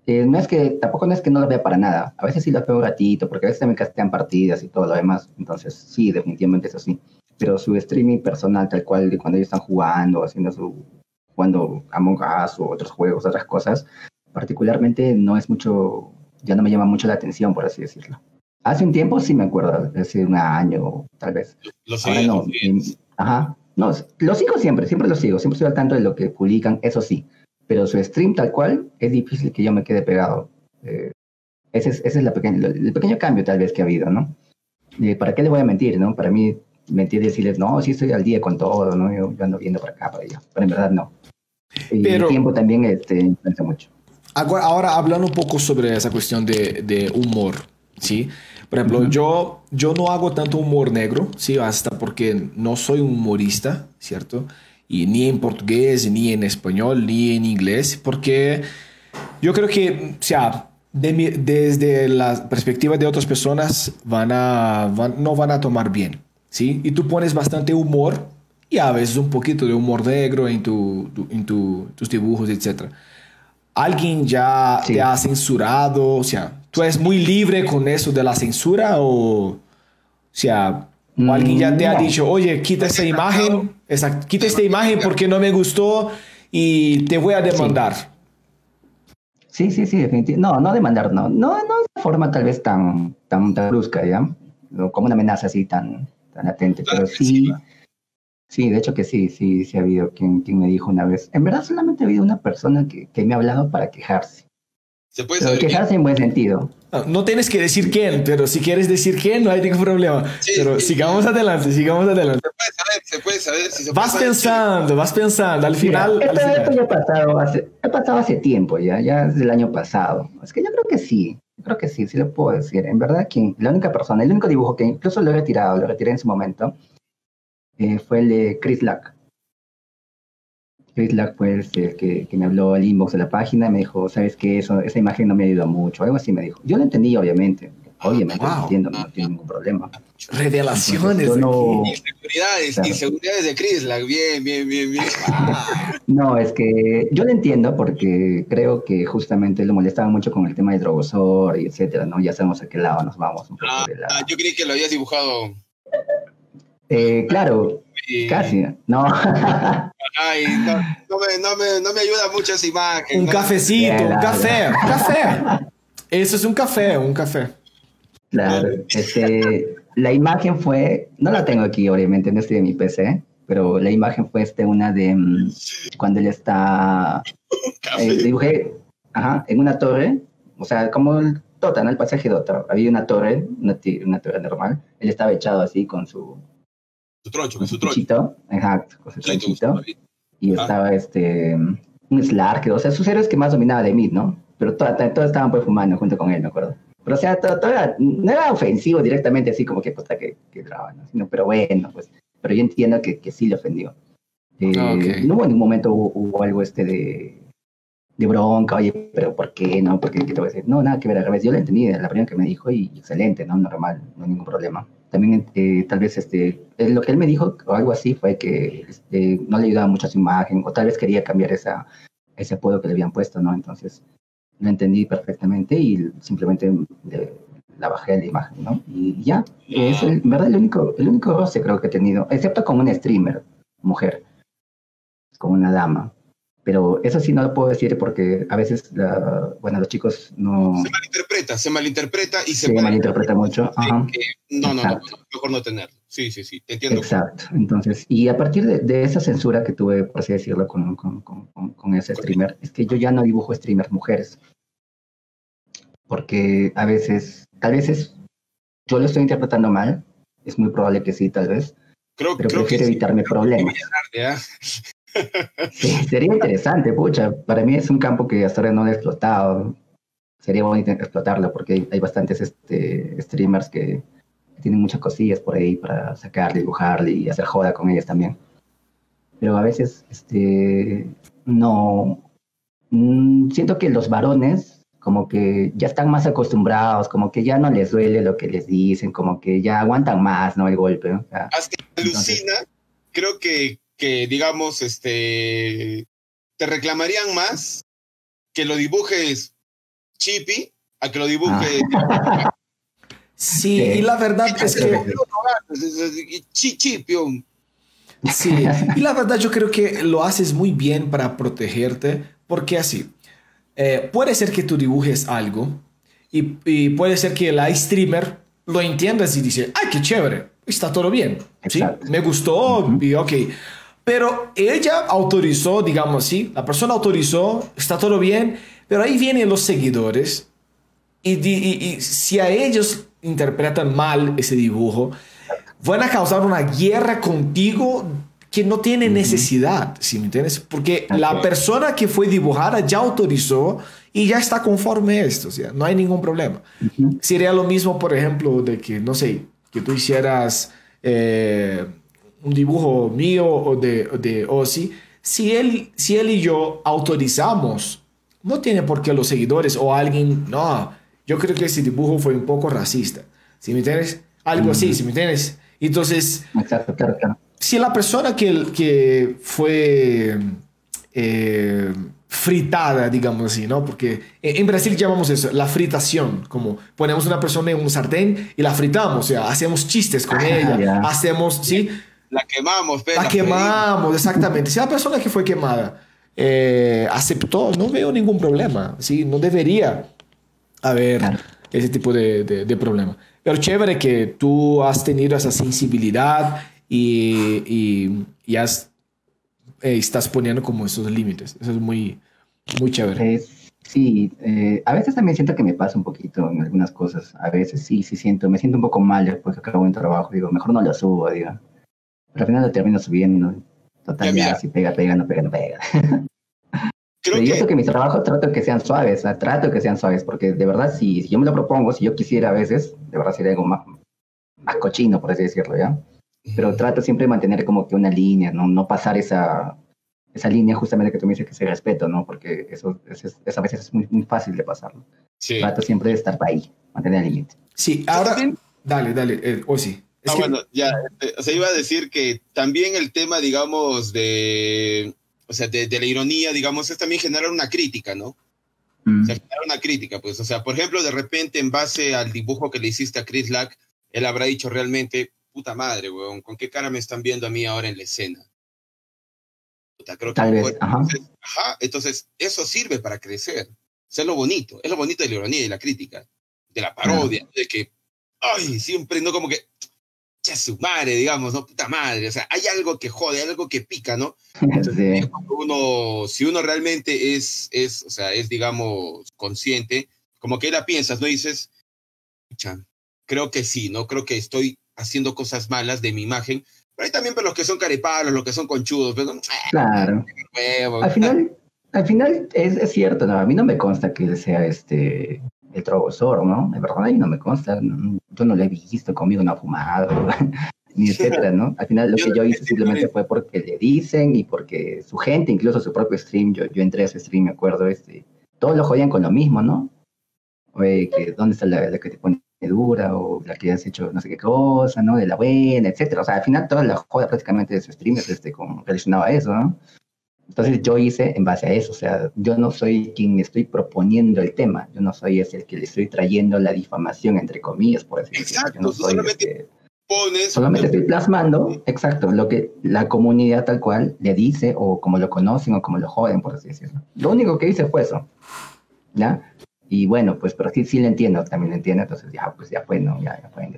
Eh, no es que, tampoco no es que no lo vea para nada. A veces sí lo veo un ratito, porque a veces me castean partidas y todo lo demás. Entonces, sí, definitivamente es así. Pero su streaming personal, tal cual, de cuando ellos están jugando, haciendo su, jugando Among Us o otros juegos, otras cosas, particularmente no es mucho, ya no me llama mucho la atención, por así decirlo. Hace un tiempo sí me acuerdo, hace un año tal vez. Lo sigo. ajá. No, lo sigo siempre, siempre lo sigo, siempre estoy al tanto de lo que publican, eso sí. Pero su stream tal cual es difícil que yo me quede pegado. Eh, ese es, ese es la pequeña, el pequeño cambio tal vez que ha habido, ¿no? ¿Para qué le voy a mentir, no? Para mí, mentir y decirles, no, sí estoy al día con todo, ¿no? Yo, ando viendo para acá, para allá. Pero en verdad no. Y el tiempo también este, influencia mucho. Ahora, hablando un poco sobre esa cuestión de, de humor, ¿sí? Por ejemplo, yo, yo no hago tanto humor negro, ¿sí? Hasta porque no soy un humorista, ¿cierto? Y ni en portugués, ni en español, ni en inglés, porque yo creo que, o sea, desde la perspectiva de otras personas van a, no van a tomar bien, ¿sí? Y tú pones bastante humor y a veces un poquito de humor negro en, tu, en tus dibujos, etc. ¿Alguien ya te ha censurado? O sea, ¿Tú eres muy libre con eso de la censura o, o sea, alguien ya te ha mm, dicho, oye, quita esta imagen, quita esta imagen porque no me gustó y te voy a demandar? Sí, sí, sí, definitivamente. No, no demandar, no. No, no de forma tal vez tan, tan, brusca, ¿ya? Como una amenaza así tan, tan latente, pero sí. Sí, de hecho que sí, sí, sí ha habido quien, quien me dijo una vez. En verdad solamente ha habido una persona que, que me ha hablado para quejarse. Se puede saber. quejarse en buen sentido. No, tienes que decir quién, pero si quieres decir quién, no hay ningún problema. pero sigamos adelante, sigamos adelante. Se puede saber, se puede saber. Si se vas pensando, vas pensando. Al final. esto, ya ha pasado, hace, ha pasado hace tiempo ya, ya es del año pasado. Es que yo creo que sí. Yo creo que sí, sí lo puedo decir. En verdad, quien, la única persona, el único dibujo que incluso lo he retirado, lo retiré en su momento, eh, fue el de Chris Luck. Chris Lack fue el que, que, me habló al inbox de la página y me dijo, ¿sabes qué? Eso, esa imagen no me ayudó mucho. Algo así me dijo. Yo lo entendí, obviamente. Obviamente, lo entiendo, no tiene ningún problema. Revelaciones. no... Inseguridades, inseguridades de Chris Lack. Bien, bien, bien, bien. no, es que yo lo entiendo porque creo que justamente lo molestaba mucho con el tema de Drogosor y etcétera, ¿no? Ya sabemos a qué lado nos vamos. Un poco ah, ah, yo creí que lo habías dibujado. Eh, claro, casi, no. Ay, no, me, no, me, no, me, ayuda mucho esa imagen. Un cafecito, un café, un café. Eso es un café, un café. Claro, este, la imagen fue, no la tengo aquí, obviamente, no estoy en mi PC, pero la imagen fue este, una de mm, cuando él está, eh, dibujé, ajá, en una torre, o sea, como el Tota, ¿no? El pasaje de Dota, había una torre, una, una torre normal, él estaba echado así con su, su troncho, con su troncho. Exacto, con su tronchito. Y ah. estaba este, un Slark, o sea, sus héroes que más dominaba de Mid, ¿no? Pero todos estaban pues fumando junto con él, me acuerdo. Pero o sea, todo, era, no era ofensivo directamente así como que puta que, que graba, ¿no? Sino, pero bueno, pues, pero yo entiendo que, que sí le ofendió. Eh, ah, No hubo en ningún momento hubo, algo este de, de bronca, oye, pero ¿por qué no? ¿Por qué, ¿Qué te voy a decir? No, nada que ver, al revés. Yo lo entendí, la primera que me dijo y excelente, ¿no? Normal, no hay ningún problema. También, eh, tal vez, este, lo que él me dijo o algo así fue que este, no le ayudaba mucho a su imagen o tal vez quería cambiar esa, ese apodo que le habían puesto, ¿no? Entonces, lo entendí perfectamente y simplemente la bajé la imagen, ¿no? Y ya, es el, en verdad el único, el único roce creo que he tenido, excepto con un streamer, mujer, con una dama. Pero eso sí no lo puedo decir porque a veces, bueno, los chicos no... Se malinterpreta, se malinterpreta y se, se malinterpreta mucho. no, no, no, mejor no tenerlo. Sí, sí, sí, te entiendo. Exacto. Entonces, y a partir de, esa censura que tuve, por así decirlo, con, con, con, con ese streamer, es que yo ya no dibujo streamers mujeres. Porque a veces, a veces, yo lo estoy interpretando mal, es muy probable que sí, tal vez, creo, pero prefiero evitarme problemas. Sería interesante, pucha. Para mí es un campo que hasta ahora no he explotado. Sería bonito explotarlo porque hay, bastantes este, streamers que, tienen muchas cosillas por ahí para sacar, dibujar y hacer joda con ellas también. Pero a veces, este, no. Mm, siento que los varones, como que ya están más acostumbrados, como que ya no les duele lo que les dicen, como que ya aguantan más, ¿no? El golpe. ¿no? alucina, creo que que, digamos, este, te reclamarían más que lo dibujes chippy a que lo dibujes... Ah. Sí, y la verdad es que... Sí, y la verdad yo creo que lo haces muy bien para protegerte, porque así, eh, puede ser que tú dibujes algo y, puede ser que el streamer lo entiendas y dice, ay, qué chévere, está todo bien, ¿sí? Me gustó y ok. Pero ella autorizó, digamos así, la persona autorizó, está todo bien, pero ahí vienen los seguidores y, si a ellos interpretan mal ese dibujo, van a causar una guerra contigo que no tiene necesidad, ¿sí me entiendes? Porque la persona que fue dibujada ya autorizó y ya está conforme a esto, o sea, no hay ningún problema. Sería lo mismo, por ejemplo, de que, no sé, que tú hicieras... Eh, un dibujo mío o de, de Ozzy, si él, si él y yo autorizamos, no tiene por qué los seguidores o alguien, no, yo creo que ese dibujo fue un poco racista. Si me entiendes? Algo así, si me entiendes? Entonces, si la persona que, que fue eh, fritada, digamos así, ¿no? Porque en Brasil llamamos eso la fritación, como ponemos una persona en un sartén y la fritamos, o sea, hacemos chistes con ah, ella, hacemos, ¿sí? La quemamos, pero La quemamos, exactamente. Si la persona que fue quemada eh, aceptó, no veo ningún problema. ¿sí? No debería haber ese tipo de, de, problema. Pero chévere que tú has tenido esa sensibilidad y, y, has, eh, estás poniendo como esos límites. Eso es muy, muy chévere. sí, eh, a veces también siento que me pasa un poquito en algunas cosas. A veces sí, sí siento, me siento un poco mal después que acabo un trabajo. Digo, mejor no lo subo, digo. Pero al final lo termino subiendo. Total, ya, si pega, pega, no pega, no pega. Creo que... yo que mis trabajos trato que sean suaves, trato que sean suaves, porque de verdad, si, yo me lo propongo, si yo quisiera a veces, de verdad sería algo más, más cochino, por así decirlo, ¿ya? Pero trato siempre de mantener como que una línea, no, no pasar esa, esa línea justamente que tú me dices que se respeto, ¿no? Porque eso, es, a veces es muy, muy fácil de pasarlo. Sí. Trato siempre de estar ahí, mantener el límite. Sí, ahora... Dale, dale, eh, o sí ah, bueno, ya, este, o sea, iba a decir que también el tema, digamos, de, o sea, de, la ironía, digamos, es también generar una crítica, ¿no? Mm. O sea, generar una crítica, pues, o sea, por ejemplo, de repente, en base al dibujo que le hiciste a Chris Lack, él habrá dicho realmente, puta madre, weón, ¿con qué cara me están viendo a mí ahora en la escena? Puta, creo que ajá. Entonces, eso sirve para crecer. O sea, es lo bonito, es lo bonito de la ironía y la crítica, de la parodia, de que, ay, siempre, no como que, ya su madre, digamos, ¿no? Puta madre, o sea, hay algo que jode, algo que pica, ¿no? uno, si uno realmente es, es, o sea, es, digamos, consciente, como que la piensas, ¿no? dices, creo que sí, ¿no? Creo que estoy haciendo cosas malas de mi imagen, pero hay también para los que son carepalos, los que son conchudos, pero, claro. al final, al final es, es, cierto, ¿no? A mí no me consta que sea este el Trogosor, ¿no? De verdad, ahí no me consta. Yo no lo he visto, conmigo no ha fumado. ni etcétera, ¿no? Al final lo que yo hice simplemente fue porque le dicen y porque su gente, incluso su propio stream, yo, yo entré a ese stream, me acuerdo, este, todos lo jodían con lo mismo, ¿no? Oye, que dónde está la, que te pone dura o la que has hecho no sé qué cosa, ¿no? De la buena, etcétera. O sea, al final toda la joda prácticamente de ese stream es este, como relacionado a eso, ¿no? Entonces yo hice en base a eso, o sea, yo no soy quien estoy proponiendo el tema, yo no soy ese el que le estoy trayendo la difamación, entre comillas, por así decirlo. Exacto, no solamente pones... Solamente estoy plasmando, exacto, lo que la comunidad tal cual le dice, o como lo conocen, o como lo joden, por así decirlo. Lo único que hice fue eso, ¿ya? Y bueno, pues, pero sí, sí le entiendo, también le entiendo, entonces ya, pues ya fue, ¿no? Ya, ya fue.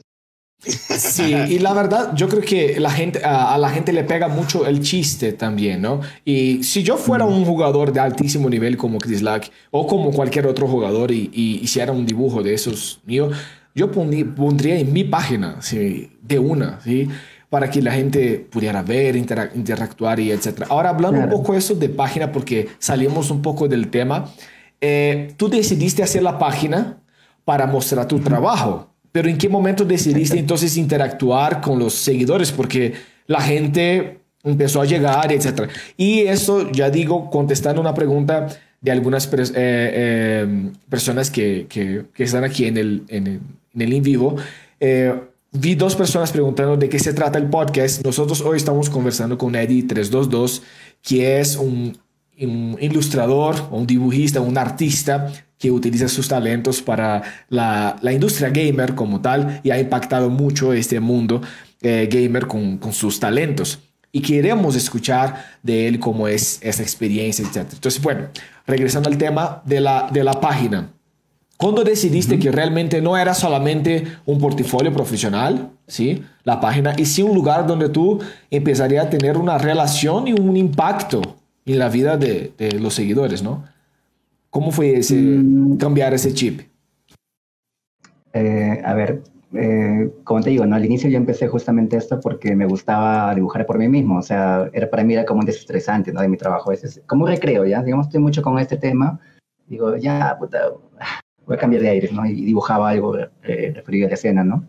Sí, y la verdad, yo creo que la gente, a, la gente le pega mucho el chiste también, ¿no? Y si yo fuera un jugador de altísimo nivel como Chris Lack o como cualquier otro jugador y, hiciera un dibujo de esos míos, yo pondría en mi página, ¿sí? de una, ¿sí? Para que la gente pudiera ver, interactuar y etc. Ahora, hablando un poco eso de página, porque salimos un poco del tema, eh, tú decidiste hacer la página para mostrar tu trabajo. Pero ¿en qué momento decidiste entonces interactuar con los seguidores? Porque la gente empezó a llegar, etc. Y eso, ya digo, contestando una pregunta de algunas eh, eh, personas que, que, están aquí en el, en el, en el in vivo. Eh, vi dos personas preguntando de qué se trata el podcast. Nosotros hoy estamos conversando con Eddie 322, que es un, un ilustrador, un dibujista, un artista que utiliza sus talentos para la, la industria gamer como tal y ha impactado mucho este mundo eh, gamer con, con, sus talentos. Y queremos escuchar de él cómo es esa experiencia, etc. Entonces, bueno, regresando al tema de la, de la página. ¿Cuándo decidiste que realmente no era solamente un portafolio profesional, ¿sí? La página, y sí un lugar donde tú empezarías a tener una relación y un impacto en la vida de, de los seguidores, ¿no? ¿Cómo fue ese, mm. cambiar ese chip? Eh, a ver, eh, como te digo, ¿no? al inicio yo empecé justamente esto porque me gustaba dibujar por mí mismo, o sea, era para mí era como un desestresante, ¿no? De mi trabajo, es como un recreo, ¿ya? Digamos, estoy mucho con este tema, digo, ya, puta, voy a cambiar de aire, ¿no? Y dibujaba algo eh, referido a la escena, ¿no?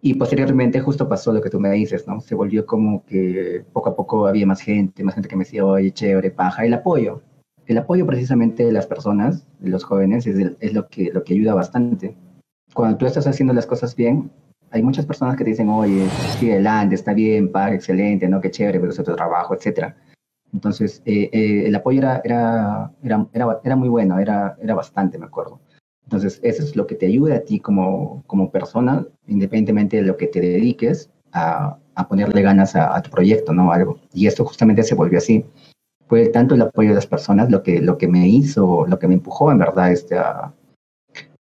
Y posteriormente justo pasó lo que tú me dices, ¿no? Se volvió como que poco a poco había más gente, más gente que me decía, oye, chévere, paja, el apoyo, el apoyo precisamente de las personas, de los jóvenes, es, lo, que, lo que ayuda bastante. Cuando tú estás haciendo las cosas bien, hay muchas personas que te dicen, oye, sí, adelante, está bien, pa, excelente, ¿no? Qué chévere, pero es otro trabajo, etc. Entonces, eh, eh, el apoyo era, era, era, era, era muy bueno, era, era bastante, me acuerdo. Entonces, eso es lo que te ayuda a ti como, como persona, independientemente de lo que te dediques, a, a ponerle ganas a, a, tu proyecto, ¿no? Algo. Y esto justamente se volvió así fue tanto el apoyo de las personas lo que, lo que me hizo, lo que me empujó en verdad este, a,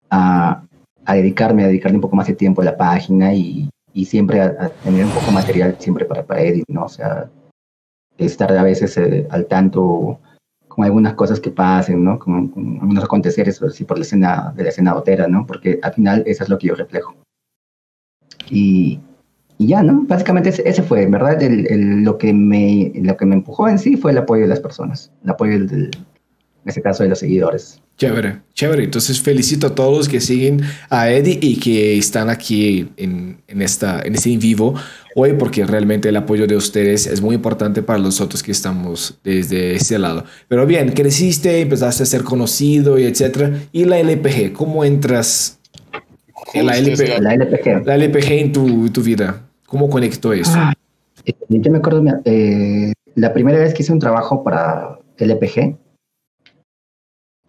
a, a dedicarme, a dedicarle un poco más de tiempo a la página y, y siempre a, tener un poco de material siempre para, para Edith, ¿no? O sea, estar a veces eh, al tanto con algunas cosas que pasen, ¿no? Con, con algunos aconteceres así por la escena de la escena botera, ¿no? Porque al final eso es lo que yo reflejo. Y, y ya, ¿no? Básicamente ese, fue, ¿verdad? El, lo, que me, lo que me empujó en sí fue el apoyo de las personas, el apoyo del, en ese caso de los seguidores. Chévere, chévere. Entonces felicito a todos los que siguen a Eddie y que están aquí en, en, esta, en este en vivo hoy porque realmente el apoyo de ustedes es muy importante para nosotros que estamos desde ese lado. Pero bien, creciste, empezaste a ser conocido y etcétera. ¿Y la LPG? ¿Cómo entras en la, LPG, la LPG. La LPG en tu, tu vida? ¿Cómo conectó eso? Ah, eh, yo me acuerdo, eh, la primera vez que hice un trabajo para LPG,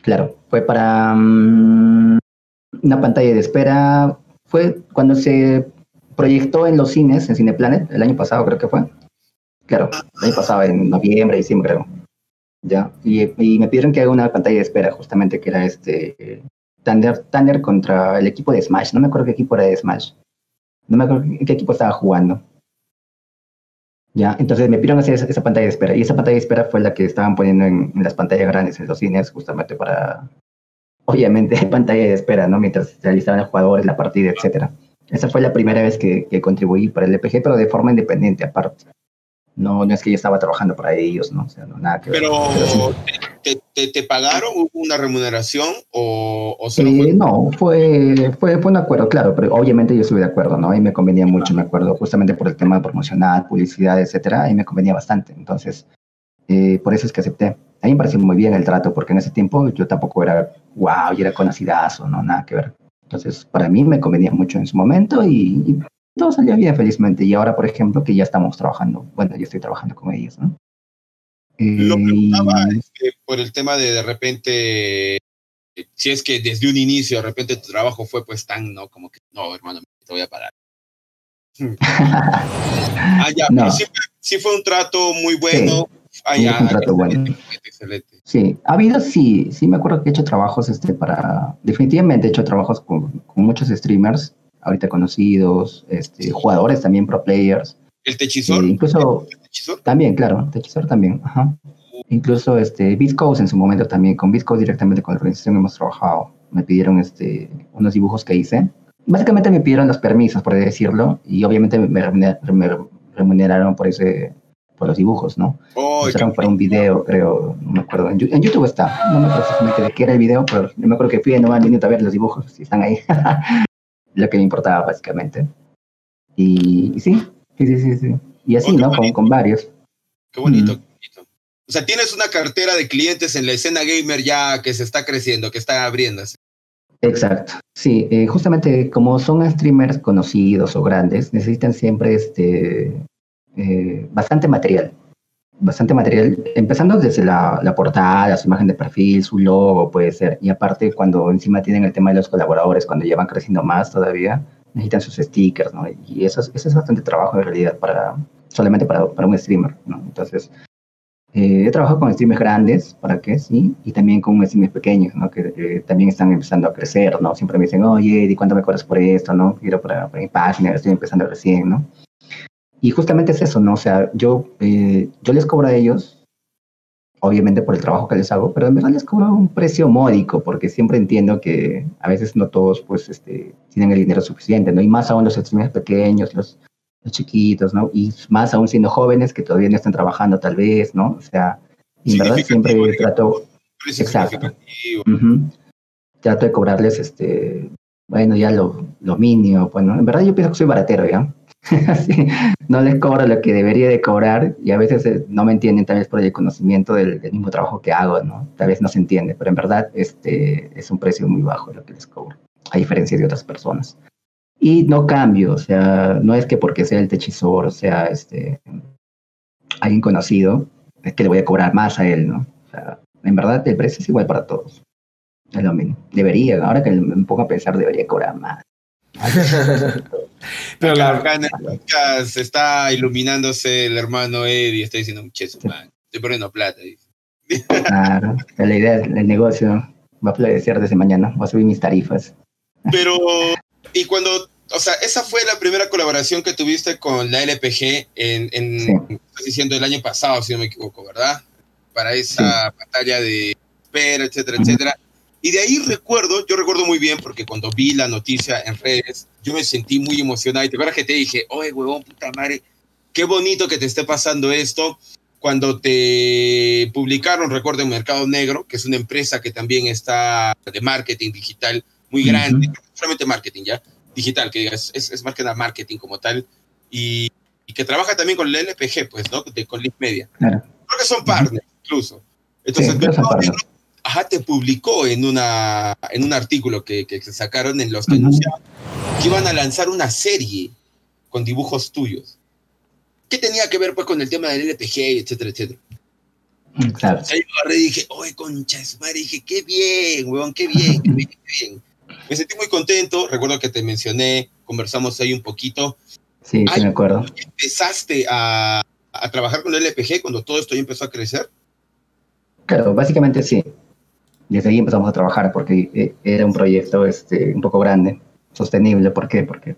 claro, fue para um, una pantalla de espera, fue cuando se proyectó en los cines, en Cineplanet, el año pasado creo que fue. Claro, el año pasado, en noviembre, diciembre. Ya, y, me pidieron que haga una pantalla de espera, justamente que era este Thunder, Thunder contra el equipo de Smash. No me acuerdo qué equipo era de Smash. No me acuerdo en qué equipo estaba jugando. Ya, entonces me pidieron hacer esa, pantalla de espera. Y esa pantalla de espera fue la que estaban poniendo en, las pantallas grandes en los cines, justamente para, obviamente, pantalla de espera, ¿no? Mientras se realizaban los jugadores, la partida, etcétera. Esa fue la primera vez que, que, contribuí para el EPG, pero de forma independiente, aparte. No, no es que yo estaba trabajando para ellos, ¿no? O sea, no, nada que pero, ver. Pero, ¿Te, te pagaron una remuneración o, o solo fue... No, fue, fue, fue un acuerdo, claro, pero obviamente yo estuve de acuerdo, ¿no? Y me convenía mucho, me acuerdo, justamente por el tema de promocionar, publicidad, etcétera, y me convenía bastante. Entonces, eh, por eso es que acepté. A mí me pareció muy bien el trato, porque en ese tiempo yo tampoco era wow, y era conocidazo, no, nada que ver. Entonces, para mí me convenía mucho en su momento y, todo salió bien, felizmente. Y ahora, por ejemplo, que ya estamos trabajando, bueno, yo estoy trabajando con ellos, ¿no? Lo preguntaba que por el tema de de repente, si es que desde un inicio de repente tu trabajo fue pues tan, ¿no? Como que, no, hermano, te voy a parar. ah, ya, pero sí, fue un trato muy bueno. Ah, sí, un trato bueno. Excelente. Sí, ha habido, sí, sí me acuerdo que he hecho trabajos este, para, definitivamente he hecho trabajos con, con muchos streamers, ahorita conocidos, este, jugadores también, pro players. ¿El Techizor? Eh, incluso, también, claro, Techizor también, ajá. Incluso este, Bitcoin en su momento también, con Bitcoin directamente con la organización hemos trabajado. Me pidieron este, unos dibujos que hice. Básicamente me pidieron los permisos, por decirlo, y obviamente me remuneraron por ese por los dibujos, ¿no? Oh, para un video, creo, no me acuerdo. En, YouTube está, no me acuerdo exactamente de qué era el video, pero yo me acuerdo que fui en un minuto a ver los dibujos, si están ahí. Lo que me importaba, básicamente. Y, sí, sí, sí, sí, Y así, oh, ¿no? Con, con, varios. Qué bonito, qué bonito. O sea, tienes una cartera de clientes en la escena gamer ya que se está creciendo, que está abriéndose. Exacto, sí, eh, justamente como son streamers conocidos o grandes, necesitan siempre este, eh, bastante material. Bastante material, empezando desde la, la, portada, su imagen de perfil, su logo, puede ser. Y aparte, cuando encima tienen el tema de los colaboradores, cuando llevan creciendo más todavía, necesitan sus stickers, ¿no? Y eso es, eso es bastante trabajo en realidad para, solamente para, para un streamer, ¿no? Entonces, eh, he trabajado con streamers grandes, ¿para qué? Sí, y también con streamers pequeños, ¿no? Que también están empezando a crecer, ¿no? Siempre me dicen, oye, ¿y cuánto me cobras por esto, no? Quiero para, para mi página, estoy empezando recién, ¿no? Y justamente es eso, ¿no? O sea, yo, eh, yo les cobro a ellos, obviamente por el trabajo que les hago, pero en verdad les cobro un precio módico, porque siempre entiendo que a veces no todos, pues, este, tienen el dinero suficiente, ¿no? Y más aún los streamers pequeños, los, los chiquitos, ¿no? Y más aún siendo jóvenes que todavía no están trabajando, tal vez, ¿no? O sea, en verdad siempre trato... Exacto. Trato de cobrarles, este, bueno, ya lo, lo mínimo, bueno, en verdad yo pienso que soy baratero, ¿ya? no les cobro lo que debería de cobrar y a veces eh, no me entienden tal vez por el conocimiento del, mismo trabajo que hago, ¿no? Tal vez no se entiende, pero en verdad este es un precio muy bajo lo que les cobro, a diferencia de otras personas. Y no cambio, o sea, no es que porque sea el techizor, o sea, este, alguien conocido, es que le voy a cobrar más a él, ¿no? O sea, en verdad el precio es igual para todos. Es lo. Debería, ahora que me pongo a pensar, debería cobrar más. Pero la... Acá en el podcast está iluminándose el hermano Eddie, está diciendo, che, man, estoy poniendo plata. Claro, la idea del negocio va a florecer desde mañana, va a subir mis tarifas. Pero, y cuando, o sea, esa fue la primera colaboración que tuviste con la LPG en, en diciendo el año pasado, si no me equivoco, ¿verdad? Para esa batalla de espera, etcétera, etcétera. Y de ahí recuerdo, yo recuerdo muy bien porque cuando vi la noticia en redes, yo me sentí muy emocionado. Y te acuerdas que te dije, oye, huevón, puta madre, qué bonito que te esté pasando esto. Cuando te publicaron, recuerdo, en Mercado Negro, que es una empresa que también está de marketing digital muy grande, solamente marketing ya, digital, que digas, es, es más que nada marketing como tal, y, y, que trabaja también con el LPG, pues, ¿no? De, con Lead Media. Creo que son partners, incluso. Entonces, ajá, te publicó en, una, en un artículo que, que sacaron en los que anunciaban que iban a lanzar una serie con dibujos tuyos. ¿Qué tenía que ver pues con el tema del LPG, etcétera, etcétera? Claro. Ahí agarré y dije, oye, concha madre, dije, qué bien, weón, qué bien, qué bien, qué bien. Me sentí muy contento, recuerdo que te mencioné, conversamos ahí un poquito. Sí, sí me acuerdo. ¿Empezaste a, a trabajar con el LPG cuando todo esto ya empezó a crecer? Claro, básicamente sí desde ahí empezamos a trabajar porque eh, era un proyecto este, un poco grande, sostenible. ¿Por qué? Porque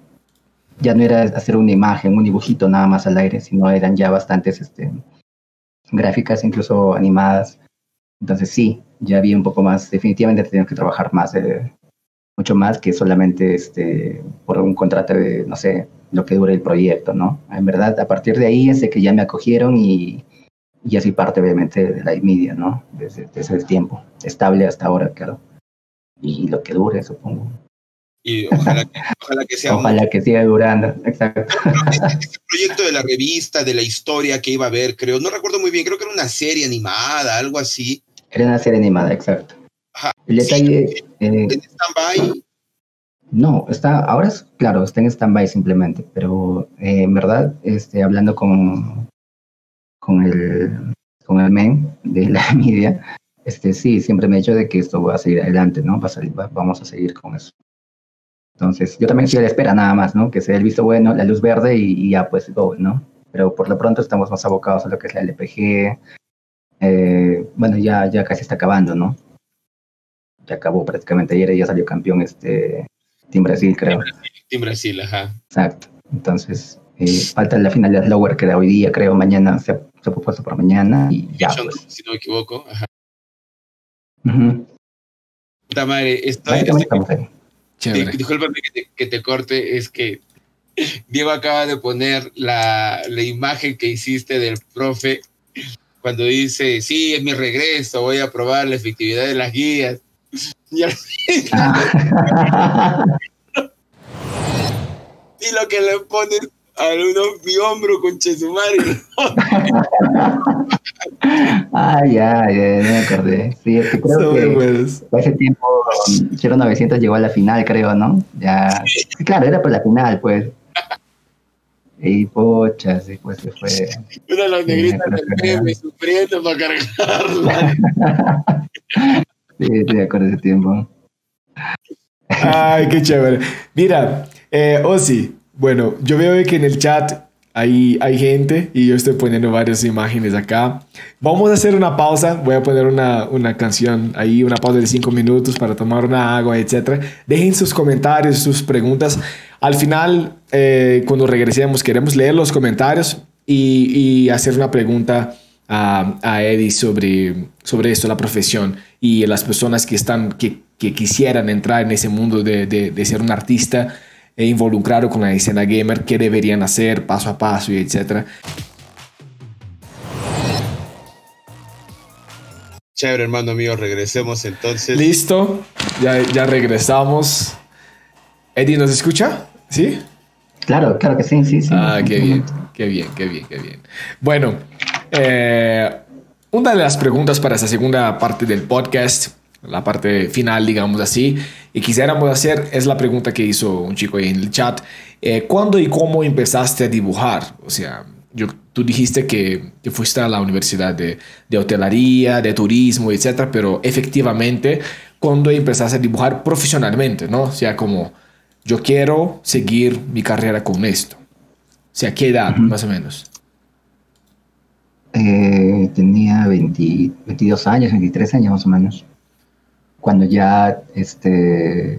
ya no era hacer una imagen, un dibujito nada más al aire, sino eran ya bastantes este, gráficas, incluso animadas. Entonces sí, ya había un poco más, definitivamente teníamos que trabajar más, eh, mucho más que solamente este, por un contrato de, no sé, lo que dure el proyecto, ¿no? En verdad, a partir de ahí es de que ya me acogieron y, y así parte obviamente de la media, ¿no? Desde, desde el tiempo, estable hasta ahora, claro. Y lo que dure, supongo. Y ojalá que, ojalá que sea Ojalá que siga durando, exacto. Este proyecto de la revista, de la historia que iba a haber, creo, no recuerdo muy bien, creo que era una serie animada, algo así. Era una serie animada, exacto. Ajá. El detalle... ¿En eh, stand-by? No, está, ahora es, claro, está en stand-by simplemente, pero eh, en verdad, este, hablando con, con el, con el men de la media, este, sí, siempre me he dicho de que esto va a seguir adelante, ¿no? Va a salir- va- vamos a seguir con eso. Entonces, yo también estoy a la espera nada más, ¿no? Que sea el visto bueno, la luz verde y, y ya, pues, go, ¿no? Pero por lo pronto estamos más abocados a lo que es la LPG. Eh, bueno, ya, ya casi está acabando, ¿no? Ya acabó prácticamente ayer, ya salió campeón este Team Brasil, creo. Team Brasil, ajá. Exacto. Entonces, eh, falta la final de Lower que da hoy día, creo, mañana se ha, se ha puesto por mañana y ya, Yo pues. si no me equivoco. Ajá. Ujú. Puta madre, estoy, estoy-. Di- Discúlpame que te, que te corte, es que Diego acaba de poner la, la imagen que hiciste del profe cuando dice, sí, es mi regreso, voy a probar la efectividad de las guías. Y, al- Ah. y lo que le pones a uno, mi hombro con Chesumari. ah, ya, ya, ya me acordé. Sí, es que creo que buenos. ese tiempo um, 0900 llegó a la final, creo, ¿no? Ya. Sí, claro, era por la final, pues. Y pocha, sí, pues se fue. Una de las Sí, negritas del que- meme sufriendo para cargarla. sí, sí, me acuerdo de ese tiempo. Ay, qué chévere. Mira, eh, Osi, bueno, yo veo que en el chat hay, hay gente y yo estoy poniendo varias imágenes acá. Vamos a hacer una pausa. Voy a poner una, una canción ahí, una pausa de cinco minutos para tomar una agua, etc. Dejen sus comentarios, sus preguntas. Al final, eh, cuando regresemos, queremos leer los comentarios y, y hacer una pregunta a, a Eddie sobre, sobre esto, la profesión y las personas que, están, que, que quisieran entrar en ese mundo de, de, de ser un artista e involucrado con la escena gamer, qué deberían hacer paso a paso y etcétera. Chévere, hermano mío, regresemos entonces. Listo, ya, ya regresamos. Eddie, ¿nos escucha? ¿Sí? Claro, claro que sí, sí, sí. Ah, qué bien, qué bien, qué bien, qué bien. Bueno, eh, una de las preguntas para esta segunda parte del podcast, la parte final, digamos así, y quisiéramos hacer es la pregunta que hizo un chico ahí en el chat. Eh, ¿Cuándo y cómo empezaste a dibujar? O sea, yo, tú dijiste que, que fuiste a la universidad de, de hotelería, de turismo, etcétera, pero efectivamente, ¿cuándo empezaste a dibujar profesionalmente? ¿no? O sea, como yo quiero seguir mi carrera con esto. O sea, ¿qué edad, más o menos? Eh, tenía 20 22 años, 23 años más o menos. Cuando ya este,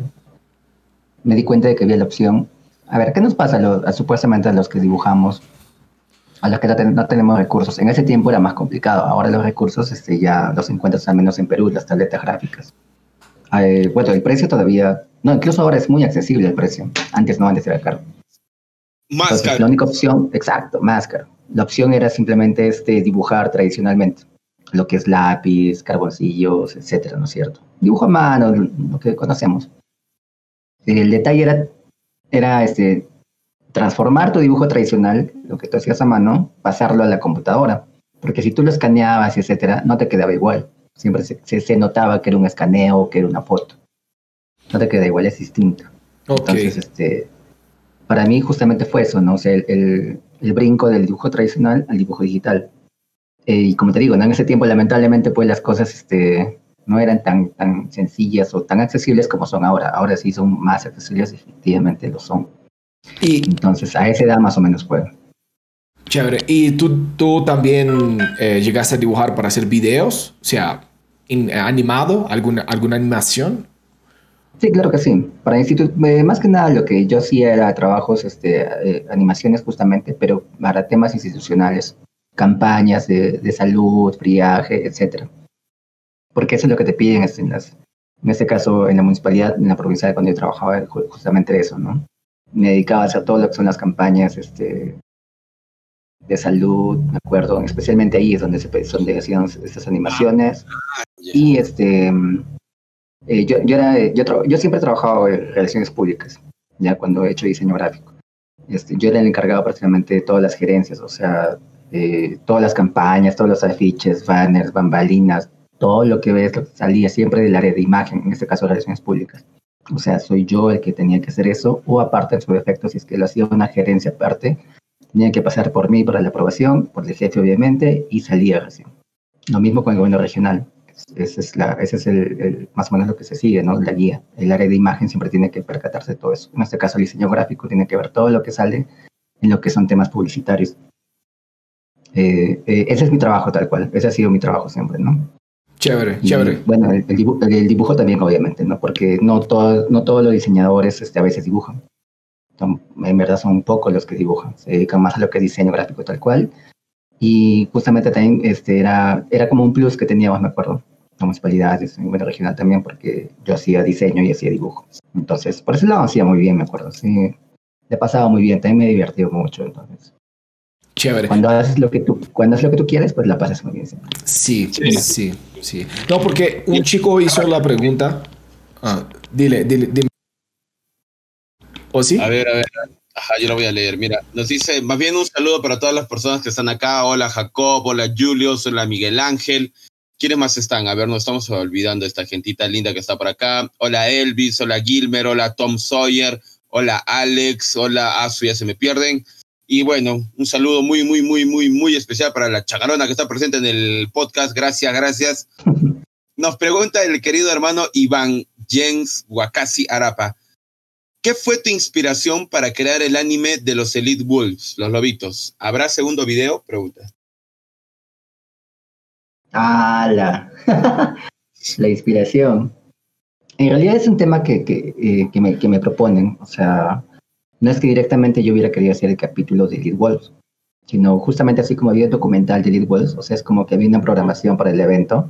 me di cuenta de que había la opción. A ver, ¿qué nos pasa a, a supuestamente a los que dibujamos? A los que no, ten- no tenemos recursos. En ese tiempo era más complicado. Ahora los recursos este, ya los encuentras al menos en Perú, las tabletas gráficas. Eh, bueno, el precio todavía. No, incluso ahora es muy accesible el precio. Antes no, antes era caro. Más Entonces, caro. la única opción, exacto, más caro. La opción era simplemente este, dibujar tradicionalmente, lo que es lápiz, carboncillos, etcétera, ¿no es cierto? Dibujo a mano, lo que conocemos. El detalle era, era este, transformar tu dibujo tradicional, lo que tú hacías a mano, pasarlo a la computadora. Porque si tú lo escaneabas, etcétera, no te quedaba igual. Siempre se, se- se notaba que era un escaneo que era una foto. No te queda igual, es distinto. Ok. Entonces, este, para mí justamente fue eso, ¿no? O sea, el, el- el brinco del dibujo tradicional al dibujo digital. Eh, y como te digo, ¿no? en ese tiempo lamentablemente pues las cosas este, no eran tan, tan sencillas o tan accesibles como son ahora. Ahora sí son más accesibles, efectivamente lo son. Y Entonces, a esa edad más o menos fue. chévere. ¿Y tú, tú también eh, llegaste a dibujar para hacer videos? O sea, in- animado, alguna, alguna animación. Sí, claro que sí. Para instituto, eh, más que nada lo que yo hacía era trabajos, este, eh, animaciones justamente, pero para temas institucionales, campañas de, de salud, friaje, etcétera. Porque eso es lo que te piden en, las, en este caso en la municipalidad, en la provincia de cuando yo trabajaba, ju- justamente eso, ¿no? Me dedicaba a hacer todo lo que son las campañas, este, de salud, me acuerdo, especialmente ahí es donde se donde hacían estas animaciones. Ah. Y este, eh, yo, yo, era, yo, yo siempre he trabajado en relaciones públicas, ya cuando he hecho diseño gráfico. Este, yo era el encargado prácticamente de todas las gerencias, o sea, eh, todas las campañas, todos los afiches, banners, bambalinas, todo lo que ves salía siempre del área de imagen, en este caso relaciones públicas. O sea, soy yo el que tenía que hacer eso, o aparte, en su defecto, si es que lo hacía una gerencia aparte, tenía que pasar por mí para la aprobación, por el jefe obviamente, y salía recién. Lo mismo con el gobierno regional. Ese es, la, ese es el, el, más o menos lo que se sigue, ¿no? La guía. El área de imagen siempre tiene que percatarse de todo eso. En este caso, el diseño gráfico tiene que ver todo lo que sale en lo que son temas publicitarios. Eh, eh, ese es mi trabajo tal cual. Ese ha sido mi trabajo siempre, ¿no? Chévere, Y, chévere. bueno, el, el dibujo, el dibujo también, obviamente, ¿no? Porque no, todo, no todos los diseñadores este, a veces dibujan. En verdad son pocos los que dibujan. Se dedican más a lo que es diseño gráfico tal cual. Y justamente también este, era, era como un plus que teníamos, me acuerdo, en el gobierno regional también, porque yo hacía diseño y hacía dibujo. Entonces, por eso lo hacía muy bien, me acuerdo. Sí, le pasaba muy bien, también me divertido mucho. Entonces, Chévere. cuando haces lo que tú, cuando haces lo que tú quieres, pues la pasas muy bien. Sí, Sí. sí, sí. No, porque un chico hizo la pregunta. Ah, dile, dile, dime. ¿O sí? A ver, a ver. Ajá, yo lo voy a leer. Mira, nos dice, más bien un saludo para todas las personas que están acá. Hola Jacob, hola Julius, hola Miguel Ángel. ¿Quiénes más están? A ver, nos estamos olvidando esta gentita linda que está por acá. Hola Elvis, hola Gilmer, hola Tom Sawyer, hola Alex, hola Asu, ya se me pierden. Y bueno, un saludo muy, muy, muy, muy, muy especial para la chacarona que está presente en el podcast. Gracias, gracias. Nos pregunta el querido hermano Iván Jens Wakasi Arapa. ¿Qué fue tu inspiración para crear el anime de los Elite Wolves, los lobitos? ¿Habrá segundo video? Pregunta. ¡Hala! la inspiración. En realidad es un tema que, que, eh, que, me, que me proponen. O sea, no es que directamente yo hubiera querido hacer el capítulo de Elite Wolves, sino justamente así como había el documental de Elite Wolves, o sea, es como que había una programación para el evento.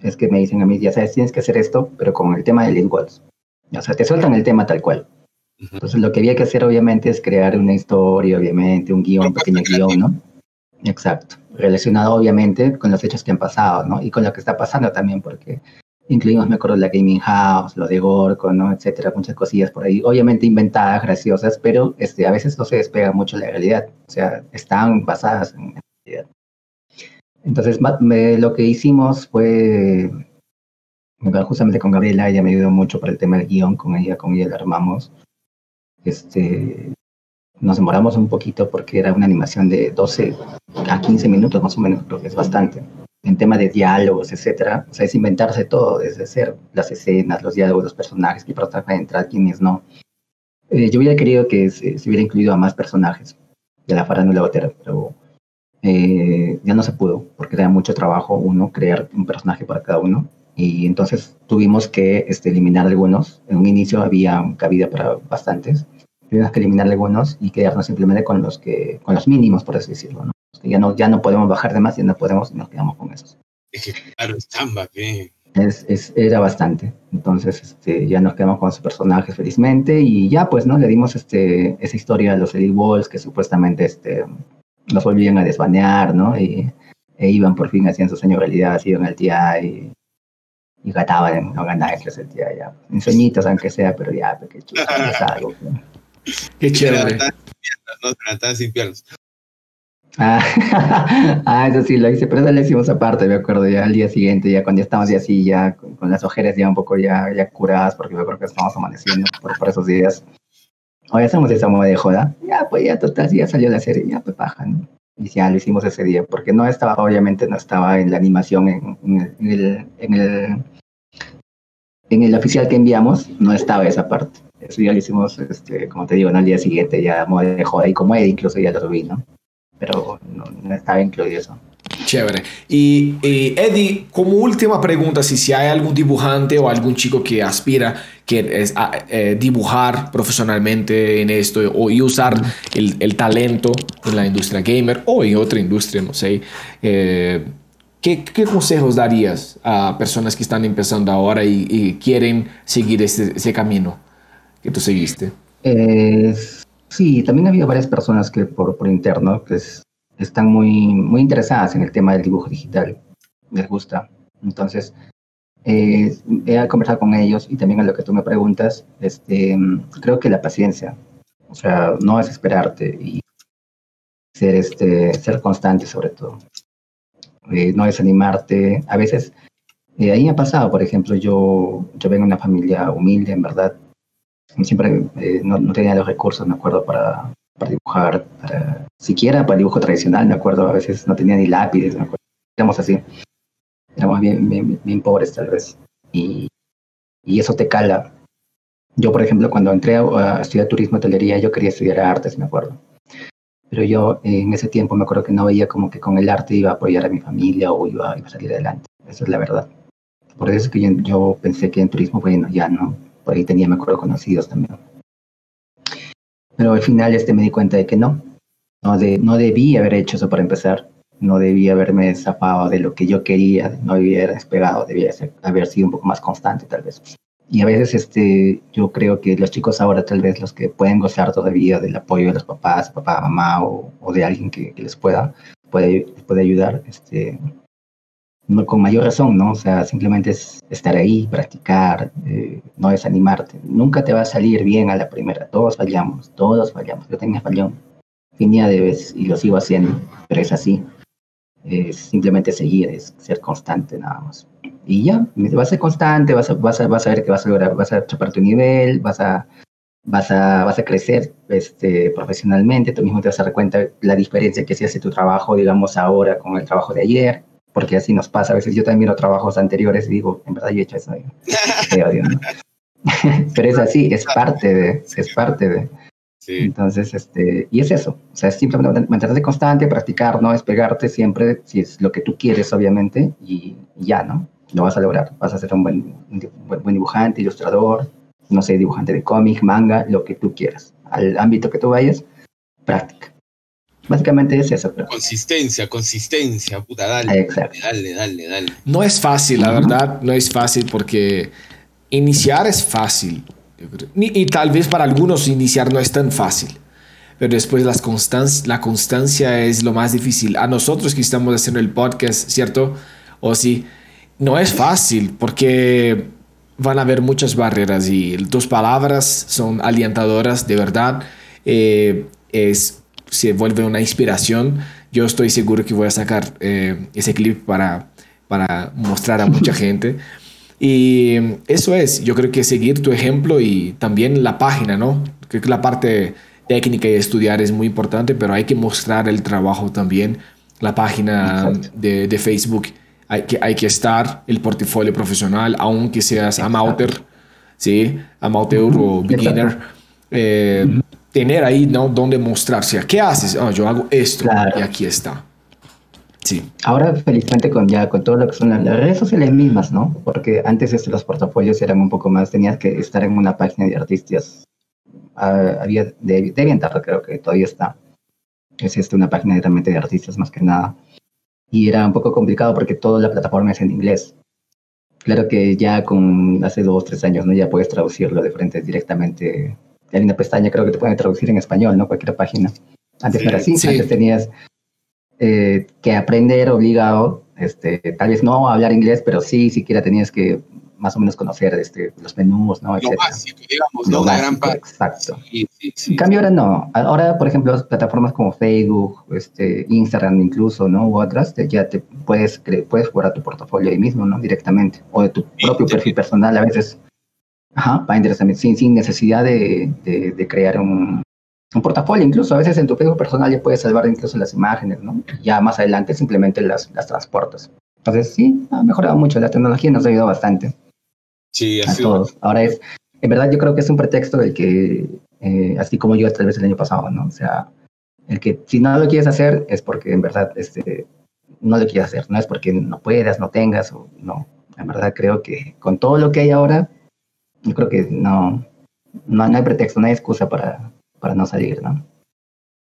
Es que me dicen a mí, ya sabes, tienes que hacer esto, pero con el tema de Elite Wolves. O sea, te sueltan el tema tal cual. Entonces, lo que había que hacer, obviamente, es crear una historia, obviamente, un guion, un pequeño guion, ¿no? Exacto. Relacionado, obviamente, con los hechos que han pasado, ¿no? Y con lo que está pasando también, porque incluimos, me acuerdo, la Gaming House, lo de Gorko, ¿no? Etcétera, muchas cosillas por ahí. Obviamente inventadas, graciosas, pero este, a veces no se despega mucho la realidad. O sea, están basadas en la realidad. Entonces, me- lo que hicimos fue, justamente con Gabriela, ella me ayudó mucho para el tema del guion, con ella, con ella lo armamos. Este, nos demoramos un poquito porque era una animación de 12 a 15 minutos más o menos, creo que es bastante. En tema de diálogos, etcétera, o sea, es inventarse todo desde cero, las escenas, los diálogos, los personajes, qué personajes van entrar, quiénes no. Eh, yo hubiera querido que se, se hubiera incluido a más personajes de la farándula botera, pero eh, ya no se pudo, porque era mucho trabajo uno crear un personaje para cada uno, y entonces tuvimos que este, eliminar algunos. En un inicio había cabida para bastantes, tuvimos que eliminar algunos y quedarnos simplemente con los que, con los mínimos, por así decirlo, ¿no? Que ya no, ya no podemos bajar de más, ya no podemos y nos quedamos con esos. Es que claro, es ¿qué? Es, es, era bastante. Entonces, este, ya nos quedamos con su personaje felizmente y ya, pues, ¿no? Le dimos este, esa historia a los Elite Walls que supuestamente este, nos volvían a desbanear, ¿no? Y, e iban por fin haciendo su sueño realidad, iban al TIA y, y gataban, no ganaban el TIA ya. En sueñitos, aunque sea, pero ya, porque chucha, es algo. ¿no? Qué chévere. ¿no? Sin piernas. Ah, ah, eso sí lo hice, pero eso lo hicimos aparte, me acuerdo, ya al día siguiente, ya cuando ya estábamos ya así, ya con, las ojeras ya un poco ya, ya curadas, porque me acuerdo que estábamos amaneciendo por, esos días. Hoy hacemos esa moda de joda, ya pues ya total, ya salió la serie, ya pues baja, ¿no? Y ya lo hicimos ese día, porque no estaba, obviamente no estaba en la animación, en, el, en, el, en, el, oficial que enviamos, no estaba esa parte. Eso ya lo hicimos, este, como te digo, ¿no? al día siguiente, ya moda de joda, y como Eddie incluso ya lo subí, ¿no? Pero no, no, estaba incluido eso. Chévere. Y, y, Eddie, como última pregunta, si, si hay algún dibujante o algún chico que aspira que es a, eh, dibujar profesionalmente en esto o y usar el, el, talento en la industria gamer o en otra industria, no sé, eh, ¿qué, ¿qué, consejos darías a personas que están empezando ahora y, y quieren seguir ese, ese, camino que tú seguiste? Eh, Sí, también había varias personas que por, por interno que es, están muy, muy interesadas en el tema del dibujo digital, les gusta. Entonces, eh, he conversado con ellos y también a lo que tú me preguntas, este, creo que la paciencia, o sea, no es esperarte y ser, este, ser constante sobre todo. Eh, no desanimarte. A veces, eh, ahí me ha pasado, por ejemplo, yo, yo vengo de una familia humilde, en verdad. Siempre eh, no, no, tenía los recursos, me acuerdo, para, para dibujar, para, siquiera para dibujo tradicional, me acuerdo, a veces no tenía ni lápices, me acuerdo. Éramos así. Éramos bien, bien, bien pobres, tal vez. Y, y eso te cala. Yo, por ejemplo, cuando entré a, a estudiar turismo hotelería, yo quería estudiar artes, me acuerdo pero yo en ese tiempo me acuerdo que no veía como que con el arte iba a apoyar a mi familia o iba, iba a salir adelante. Esa es la verdad. Por eso es que yo, yo, pensé que en turismo, bueno, ya no. Por ahí tenía, me acuerdo, conocidos también. Pero al final este me di cuenta de que no. No, de, no debí haber hecho eso para empezar. No debía haberme zafado de lo que yo quería. No debía haber despegado. Debía ser, haber sido un poco más constante, tal vez y a veces este, yo creo que los chicos ahora tal vez los que pueden gozar todavía del apoyo de los papás, papá, mamá o, o de alguien que, que, les pueda, puede, puede ayudar, este, con mayor razón, ¿no? O sea, simplemente es estar ahí, practicar, eh, no desanimarte. Nunca te va a salir bien a la primera, todos fallamos, todos fallamos. Yo tenía fallón infinidad de veces y lo sigo haciendo, pero es así. Es simplemente seguir, es ser constante nada más y ya, vas a ser constante, vas a, vas a, vas a ver que vas a lograr, vas a chapar tu nivel, vas a, vas a, vas a crecer este, profesionalmente, tú mismo te vas a dar cuenta la diferencia que se hace tu trabajo, digamos, ahora con el trabajo de ayer, porque así nos pasa, a veces yo también miro trabajos anteriores y digo, en verdad yo he hecho eso, te odio, ¿no? pero es así, es parte de, es parte de. Sí. Entonces, este, y es eso, o sea, es simplemente mantenerte constante, practicar, no despegarte siempre, si es lo que tú quieres, obviamente, y, y ya, ¿no? lo vas a lograr. Vas a ser un buen, un buen dibujante, ilustrador, no sé, dibujante de cómic, manga, lo que tú quieras. Al ámbito que tú vayas, práctica. Básicamente es eso. Pero... Consistencia, consistencia, puta, dale, Exacto. dale, dale, dale. No es fácil, la verdad, no es fácil porque iniciar es fácil. Y, tal vez para algunos iniciar no es tan fácil. Pero después las constancia, la constancia es lo más difícil. A nosotros que estamos haciendo el podcast, ¿cierto? O sí, no es fácil porque van a haber muchas barreras y tus palabras son alientadoras de verdad. Eh, es, se vuelve una inspiración. Yo estoy seguro que voy a sacar eh, ese clip para, para mostrar a mucha gente. Y eso es, yo creo que seguir tu ejemplo y también la página, ¿no? Creo que la parte técnica y estudiar es muy importante, pero hay que mostrar el trabajo también. La página de, de Facebook hay que, hay que estar el portafolio profesional, aunque seas amateur, ¿sí? amateur o beginner. Eh, tener ahí, ¿no? Donde mostrarse. ¿Qué haces? Oh, yo hago esto claro. y aquí está. Sí. Ahora, felizmente, con ya con todo lo que son las, las redes sociales mismas, ¿no? Porque antes este, los portafolios eran un poco más, tenías que estar en una página de artistas. Uh, había de, de creo que todavía está. Es este, una página directamente de artistas más que nada y era un poco complicado porque toda la plataforma es en inglés. Claro que ya con hace dos, tres años, ¿no? Ya puedes traducirlo de frente directamente. Hay una pestaña, creo que te pueden traducir en español, ¿no? Cualquier página. Antes sí, no era así, sí. antes tenías eh, que aprender obligado, este, tal vez no hablar inglés, pero sí, siquiera tenías que más o menos conocer este, los menús, ¿no? Lo básico, digamos, gran parte. Exacto. Sí, sí, sí, en cambio ahora no. Ahora, por ejemplo, plataformas como Facebook, este, Instagram incluso, ¿no? U otras, te, ya te puedes, puedes jugar tu portafolio ahí mismo, ¿no? Directamente. O de tu propio perfil personal a veces. Ajá, Binders también, sin, sin necesidad de, de, de crear un, un portafolio, incluso a veces en tu Facebook personal ya puedes salvar incluso las imágenes, ¿no? Ya más adelante simplemente las, las transportas. Entonces sí, ha mejorado mucho, la tecnología nos ha ayudado bastante. Sí, a todos. Ahora es, en verdad yo creo que es un pretexto el que, eh, así como yo tal vez el año pasado, ¿no? O sea, el que si no lo quieres hacer es porque en verdad este, no lo quieres hacer, no es porque no puedas, no tengas, o no. En verdad creo que con todo lo que hay ahora, yo creo que no, no, no hay pretexto, no hay excusa para, para no salir, ¿no?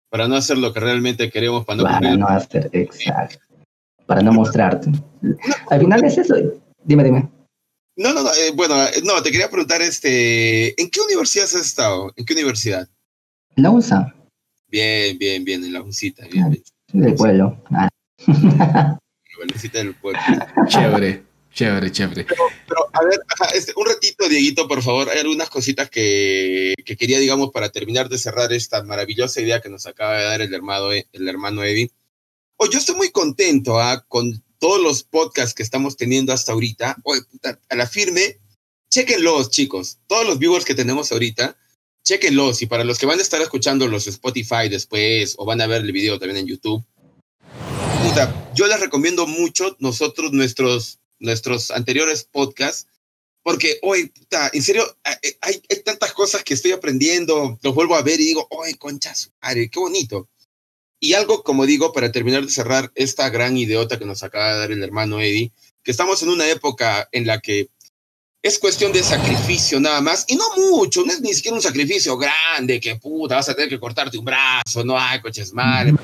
Para no hacer lo que realmente queremos, para no, para no hacer, exacto. Para no mostrarte. Al final es eso. Dime, dime. No, no, no, eh, bueno, no, te quería preguntar, este, ¿en qué universidad has estado? ¿En qué universidad? La USA. Bien, bien, bien, en la UNCita, bien, bien. Del pueblo. Ah. del pueblo. Chévere. Chévere, chévere. Pero, a ver, este, un ratito, Dieguito, por favor. Hay algunas cositas que, que, quería, digamos, para terminar de cerrar esta maravillosa idea que nos acaba de dar el hermano, el hermano Eddie. Oh, yo estoy muy contento ¿ah? con todos los podcasts que estamos teniendo hasta ahorita. a la firme, chequenlos, chicos. Todos los viewers que tenemos ahorita, chequenlos. Y para los que van a estar escuchando los Spotify después o van a ver el video también en YouTube, puta, yo les recomiendo mucho nosotros, nuestros nuestros anteriores podcasts, porque hoy, en serio, hay, hay, tantas cosas que estoy aprendiendo, los vuelvo a ver y digo, ¡ay, conchas! qué bonito! Y algo, como digo, para terminar de cerrar esta gran idiota que nos acaba de dar el hermano Eddie, que estamos en una época en la que es cuestión de sacrificio nada más, y no mucho, no es ni siquiera un sacrificio grande, que puta, vas a tener que cortarte un brazo, no hay coches mal.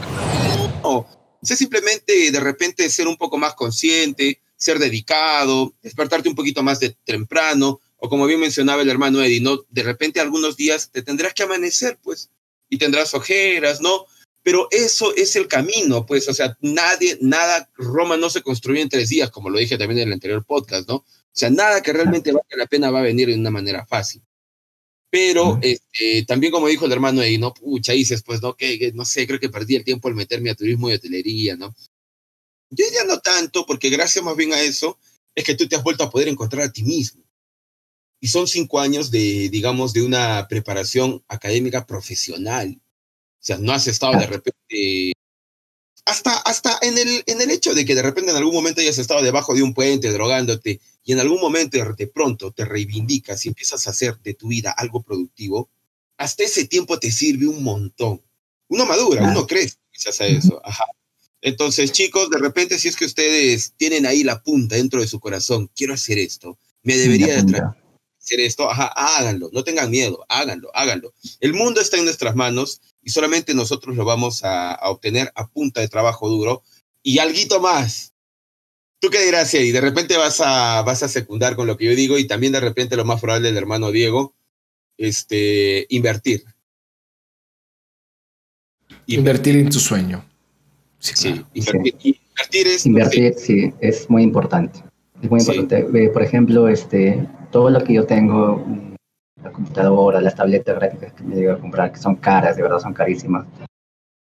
No, es simplemente de repente ser un poco más consciente, ser dedicado, despertarte un poquito más de temprano, o como bien mencionaba el hermano Eddie, ¿no? De repente algunos días te tendrás que amanecer, pues, y tendrás ojeras, ¿no? Pero eso es el camino, pues, o sea, nadie, nada, Roma no se construye en tres días, como lo dije también en el anterior podcast, ¿no? O sea, nada que realmente valga la pena va a venir de una manera fácil. Pero este, también como dijo el hermano Eddie, ¿no? Pucha, dices, pues, no, que, no sé, creo que perdí el tiempo al meterme a turismo y hotelería, ¿no? Yo ya no tanto, porque gracias más bien a eso es que tú te has vuelto a poder encontrar a ti mismo. Y son cinco años de, digamos, de una preparación académica profesional. O sea, no has estado de repente, hasta, hasta en, el, en el hecho de que de repente en algún momento hayas estado debajo de un puente drogándote y en algún momento de pronto te reivindicas y empiezas a hacer de tu vida algo productivo, hasta ese tiempo te sirve un montón. Uno madura, uno crece gracias a eso. Ajá. Entonces, chicos, de repente, si es que ustedes tienen ahí la punta dentro de su corazón, quiero hacer esto, me debería de hacer esto, ajá, háganlo, no tengan miedo, háganlo, háganlo. El mundo está en nuestras manos y solamente nosotros lo vamos a, obtener a punta de trabajo duro y algo más. ¿Tú qué dirás, Y De repente vas a, vas a secundar con lo que yo digo y también de repente lo más probable del hermano Diego, este, invertir. Invertir en tu sueño. Sí, Invertir, es... Invertir, sí, es muy importante. Es muy importante. Por ejemplo, este, todo lo que yo tengo, la computadora, las tabletas gráficas que me llego a comprar, que son caras, de verdad son carísimas,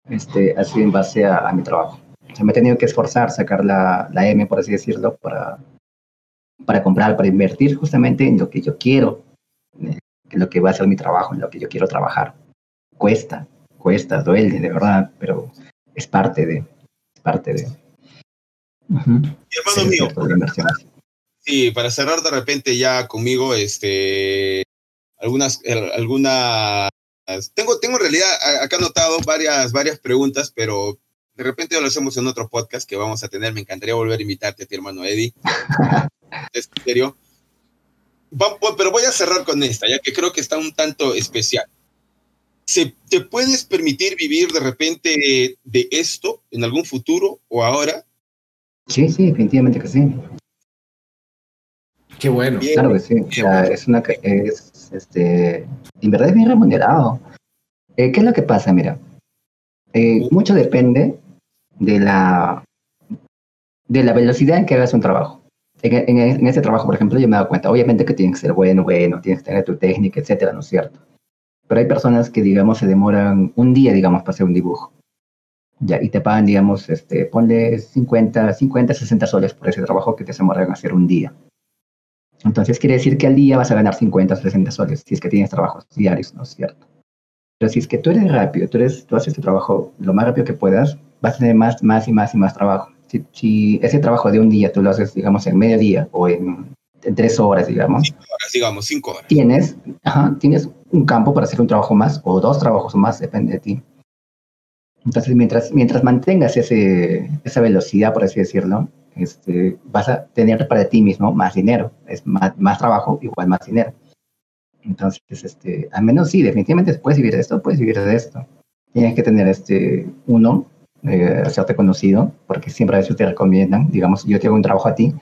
este, ha sido en base a, mi trabajo. O sea, me he tenido que esforzar, sacar la, la M, por así decirlo, para, para comprar, para invertir justamente en lo que yo quiero, en lo que va a ser mi trabajo, en lo que yo quiero trabajar. Cuesta, cuesta, duele, de verdad, pero es parte de, parte de... hermano mío, sí, para cerrar de repente ya conmigo, este, algunas, algunas, tengo, tengo en realidad acá anotado varias, varias preguntas, pero de repente lo hacemos en otro podcast que vamos a tener. Me encantaría volver a invitarte a ti, hermano Eddie. es serio. pero voy a cerrar con esta, ya que creo que está un tanto especial. ¿Se, ¿Te puedes permitir vivir de repente de esto en algún futuro o ahora? Sí, sí, definitivamente que sí. Qué bueno. claro que sí. es una, es, este, en verdad es bien remunerado. Eh, ¿Qué es lo que pasa? Mira, eh, mucho depende de la, de la velocidad en que hagas un trabajo. En, en, ese trabajo, por ejemplo, yo me he dado cuenta, obviamente que tienes que ser bueno, bueno, tienes que tener tu técnica, etcétera, ¿no es cierto? Pero hay personas que, digamos, se demoran un día, digamos, para hacer un dibujo. Ya, y te pagan, digamos, este, ponle 50, 50, 60 soles por ese trabajo que te demoran hacer un día. Entonces quiere decir que al día vas a ganar 50 o 60 soles si es que tienes trabajos diarios, ¿no es cierto? Pero si es que tú eres rápido, tú, eres, tú haces tu trabajo lo más rápido que puedas, vas a tener más, más y más y más trabajo. Si, ese trabajo de un día tú lo haces, digamos, en medio día o en tres horas, digamos. Cinco horas, digamos, cinco horas. Tienes, tienes un campo para hacer un trabajo más o dos trabajos más, depende de ti. Entonces, mientras, mientras mantengas ese, esa velocidad, por así decirlo, este, vas a tener para ti mismo más dinero. Es más, más trabajo, igual más dinero. Entonces, este, al menos sí, definitivamente puedes vivir de esto, puedes vivir de esto. Tienes que tener, este, uno, eh, hacerte conocido, porque siempre a veces te recomiendan, digamos, yo te hago un trabajo a ti,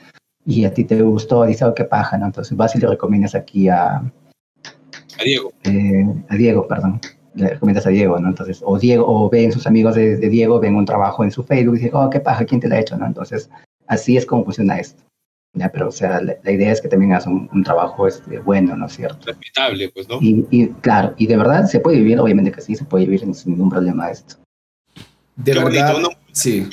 y a ti te gustó, dices, oh, qué paja, ¿no? Entonces vas y le recomiendas aquí a... A Diego. Eh, a Diego, perdón. le recomiendas a Diego, ¿no? Entonces, o Diego, o ven sus amigos de, Diego, ven un trabajo en su Facebook y dicen, oh, qué paja, ¿quién te lo ha hecho, no? Entonces, así es como funciona esto. Ya, pero, o sea, la, idea es que también hagas un, trabajo este, bueno, ¿no es cierto? Respetable, pues, ¿no? Y, claro, y de verdad se puede vivir, obviamente que sí, se puede vivir sin ningún problema esto. De verdad, sí.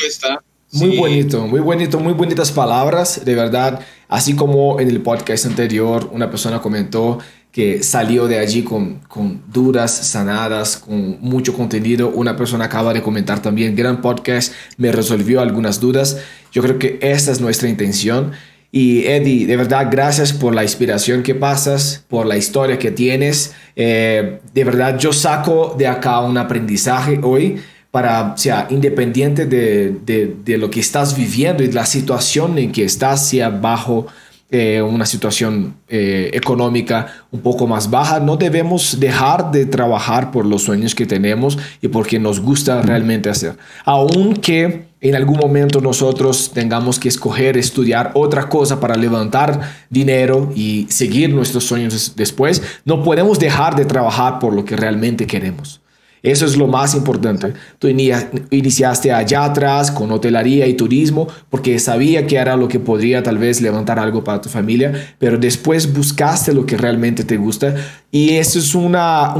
Muy bonito, muy bonito, muy bonitas palabras, de verdad. Así como en el podcast anterior una persona comentó que salió de allí con, con dudas sanadas, con mucho contenido. Una persona acaba de comentar también, gran podcast, me resolvió algunas dudas. Yo creo que esa es nuestra intención. Y Eddie, de verdad, gracias por la inspiración que pasas, por la historia que tienes. Eh, de verdad, yo saco de acá un aprendizaje hoy para, o sea, independiente de, de, de, lo que estás viviendo y la situación en que estás, sea bajo eh, una situación eh, económica un poco más baja, no debemos dejar de trabajar por los sueños que tenemos y porque nos gusta realmente hacer. Aunque en algún momento nosotros tengamos que escoger estudiar otra cosa para levantar dinero y seguir nuestros sueños después, no podemos dejar de trabajar por lo que realmente queremos. Eso es lo más importante. Tú iniciaste allá atrás con hotelería y turismo porque sabía que era lo que podría tal vez levantar algo para tu familia, pero después buscaste lo que realmente te gusta y eso es una,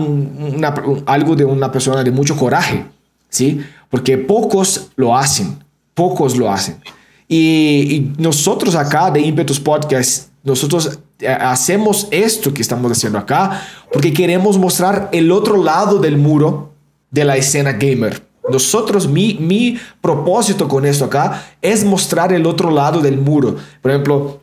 algo de una persona de mucho coraje, ¿sí? Porque pocos lo hacen, pocos lo hacen. Y, nosotros acá de Impetus Podcast, nosotros hacemos esto que estamos haciendo acá porque queremos mostrar el otro lado del muro de la escena gamer. Nosotros, mi, mi propósito con esto acá es mostrar el otro lado del muro. Por ejemplo,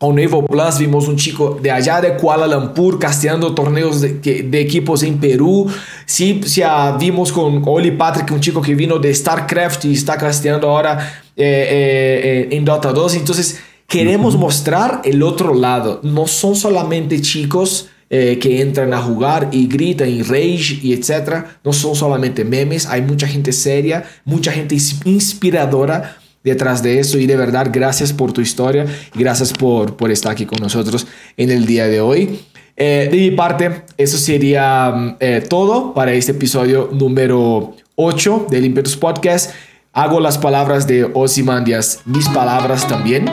con Evo Plus vimos un chico de allá de Kuala Lumpur casteando torneos de, equipos en Perú. Sí, ya vimos con Oli Patrick, un chico que vino de StarCraft y está casteando ahora eh, eh, eh, en Dota 2. Entonces, queremos mostrar el otro lado. No son solamente chicos eh, que entran a jugar y gritan y rage y etcétera. No son solamente memes, hay mucha gente seria, mucha gente inspiradora detrás de eso y de verdad gracias por tu historia gracias por, por estar aquí con nosotros en el día de hoy. Eh, de mi parte, eso sería mm, eh, todo para este episodio número 8 del Impetus Podcast. Hago las palabras de Ozymandias, mis palabras también.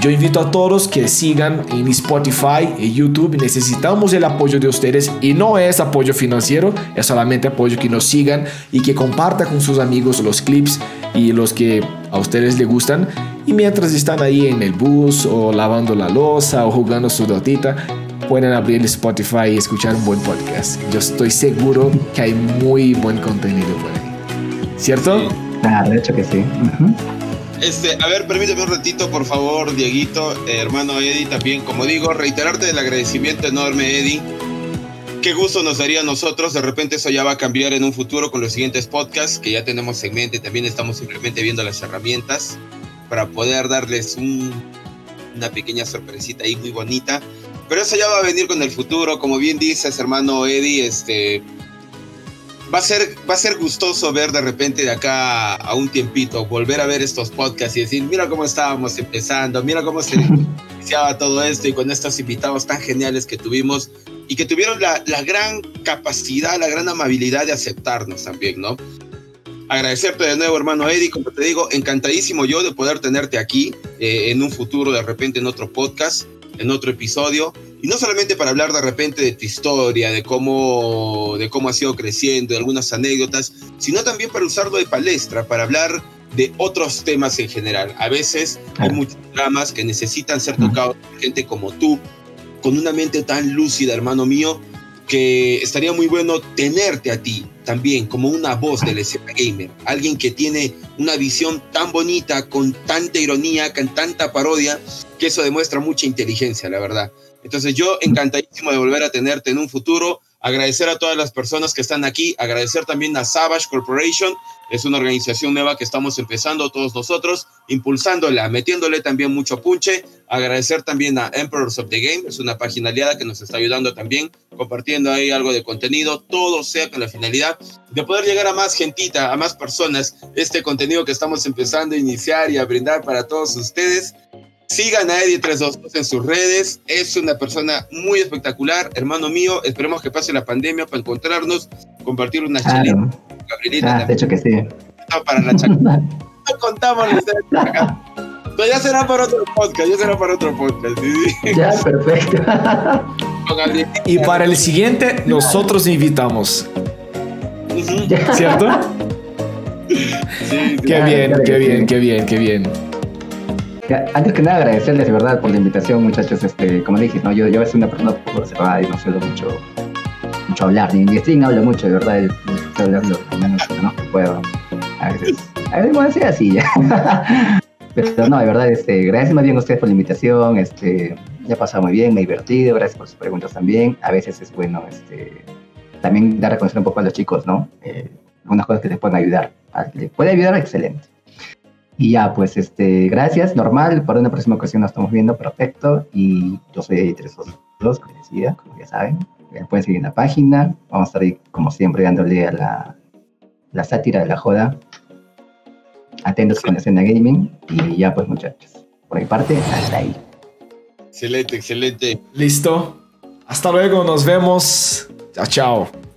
Yo invito a todos que sigan en Spotify y YouTube. Necesitamos el apoyo de ustedes y no es apoyo financiero, es solamente apoyo que nos sigan y que compartan con sus amigos los clips y los que a ustedes les gustan. Y mientras están ahí en el bus o lavando la losa o jugando su dotita, pueden abrir Spotify y escuchar un buen podcast. Yo estoy seguro que hay muy buen contenido por ahí. ¿Cierto? Ah, de hecho que sí. Este, a ver, permíteme un ratito, por favor, Dieguito, hermano Eddie, también, como digo, reiterarte el agradecimiento enorme, Eddie. Qué gusto nos daría a nosotros, de repente eso ya va a cambiar en un futuro con los siguientes podcasts que ya tenemos en mente, también estamos simplemente viendo las herramientas para poder darles una pequeña sorpresita ahí muy bonita. Pero eso ya va a venir con el futuro, como bien dices, hermano Eddie, este, va a ser, va a ser gustoso ver de repente de acá a un tiempito, volver a ver estos podcasts y decir, mira cómo estábamos empezando, mira cómo se iniciaba todo esto y con estos invitados tan geniales que tuvimos y que tuvieron la, la gran capacidad, la gran amabilidad de aceptarnos también, ¿no? Agradecerte de nuevo, hermano Eddie, como te digo, encantadísimo yo de poder tenerte aquí eh, en un futuro, de repente en otro podcast, en otro episodio. Y no solamente para hablar de repente de tu historia, de cómo, de cómo has ido creciendo, de algunas anécdotas, sino también para usarlo de palestra, para hablar de otros temas en general. A veces hay muchos dramas que necesitan ser tocados por gente como tú, con una mente tan lúcida, hermano mío, que estaría muy bueno tenerte a ti también como una voz del escena gamer, alguien que tiene una visión tan bonita, con tanta ironía, con tanta parodia, que eso demuestra mucha inteligencia, la verdad. Entonces yo encantadísimo de volver a tenerte en un futuro, agradecer a todas las personas que están aquí, agradecer también a Savage Corporation, es una organización nueva que estamos empezando todos nosotros, impulsándola, metiéndole también mucho punche, agradecer también a Emperors of the Game, es una página aliada que nos está ayudando también, compartiendo ahí algo de contenido, todo sea con la finalidad de poder llegar a más gentita, a más personas, este contenido que estamos empezando a iniciar y a brindar para todos ustedes Sigan a Eddie 322 en sus redes. Es una persona muy espectacular, hermano mío. Esperemos que pase la pandemia para encontrarnos, compartir una claro. Ah, de hecho que sí. Para la no contamos la acá. Pero ya será para otro podcast, ya será para otro podcast. Ya, perfecto. y para el siguiente, nosotros invitamos. ¿Cierto? Sí, qué bien, qué bien, qué bien, qué bien. Antes que nada, agradecerles de verdad por la invitación, muchachos. Este, como dije, ¿no? yo, yo soy una persona poco cerrada y no suelo mucho, mucho hablar. Ni en stream hablo mucho, de verdad. Estoy hablando lo menos ¿no? puedo. A veces, a veces así ya. Pero no, de verdad, este, gracias más bien a ustedes por la invitación. Este, ya ha pasado muy bien, me he divertido. Gracias por sus preguntas también. A veces es bueno este, también dar a conocer un poco a los chicos, ¿no? Eh, algunas cosas que les pueden ayudar. puede ayudar, excelente. Y ya, pues, este, gracias, normal. Para una próxima ocasión nos estamos viendo, perfecto. Y yo soy dos como decía, como ya saben. pueden seguir en la página. Vamos a estar ahí, como siempre, dándole a la, la sátira de la joda. Atentos con la escena gaming. Y ya, pues, muchachos. Por mi parte, hasta ahí. Excelente, excelente. Listo. Hasta luego, nos vemos. Chao, chao.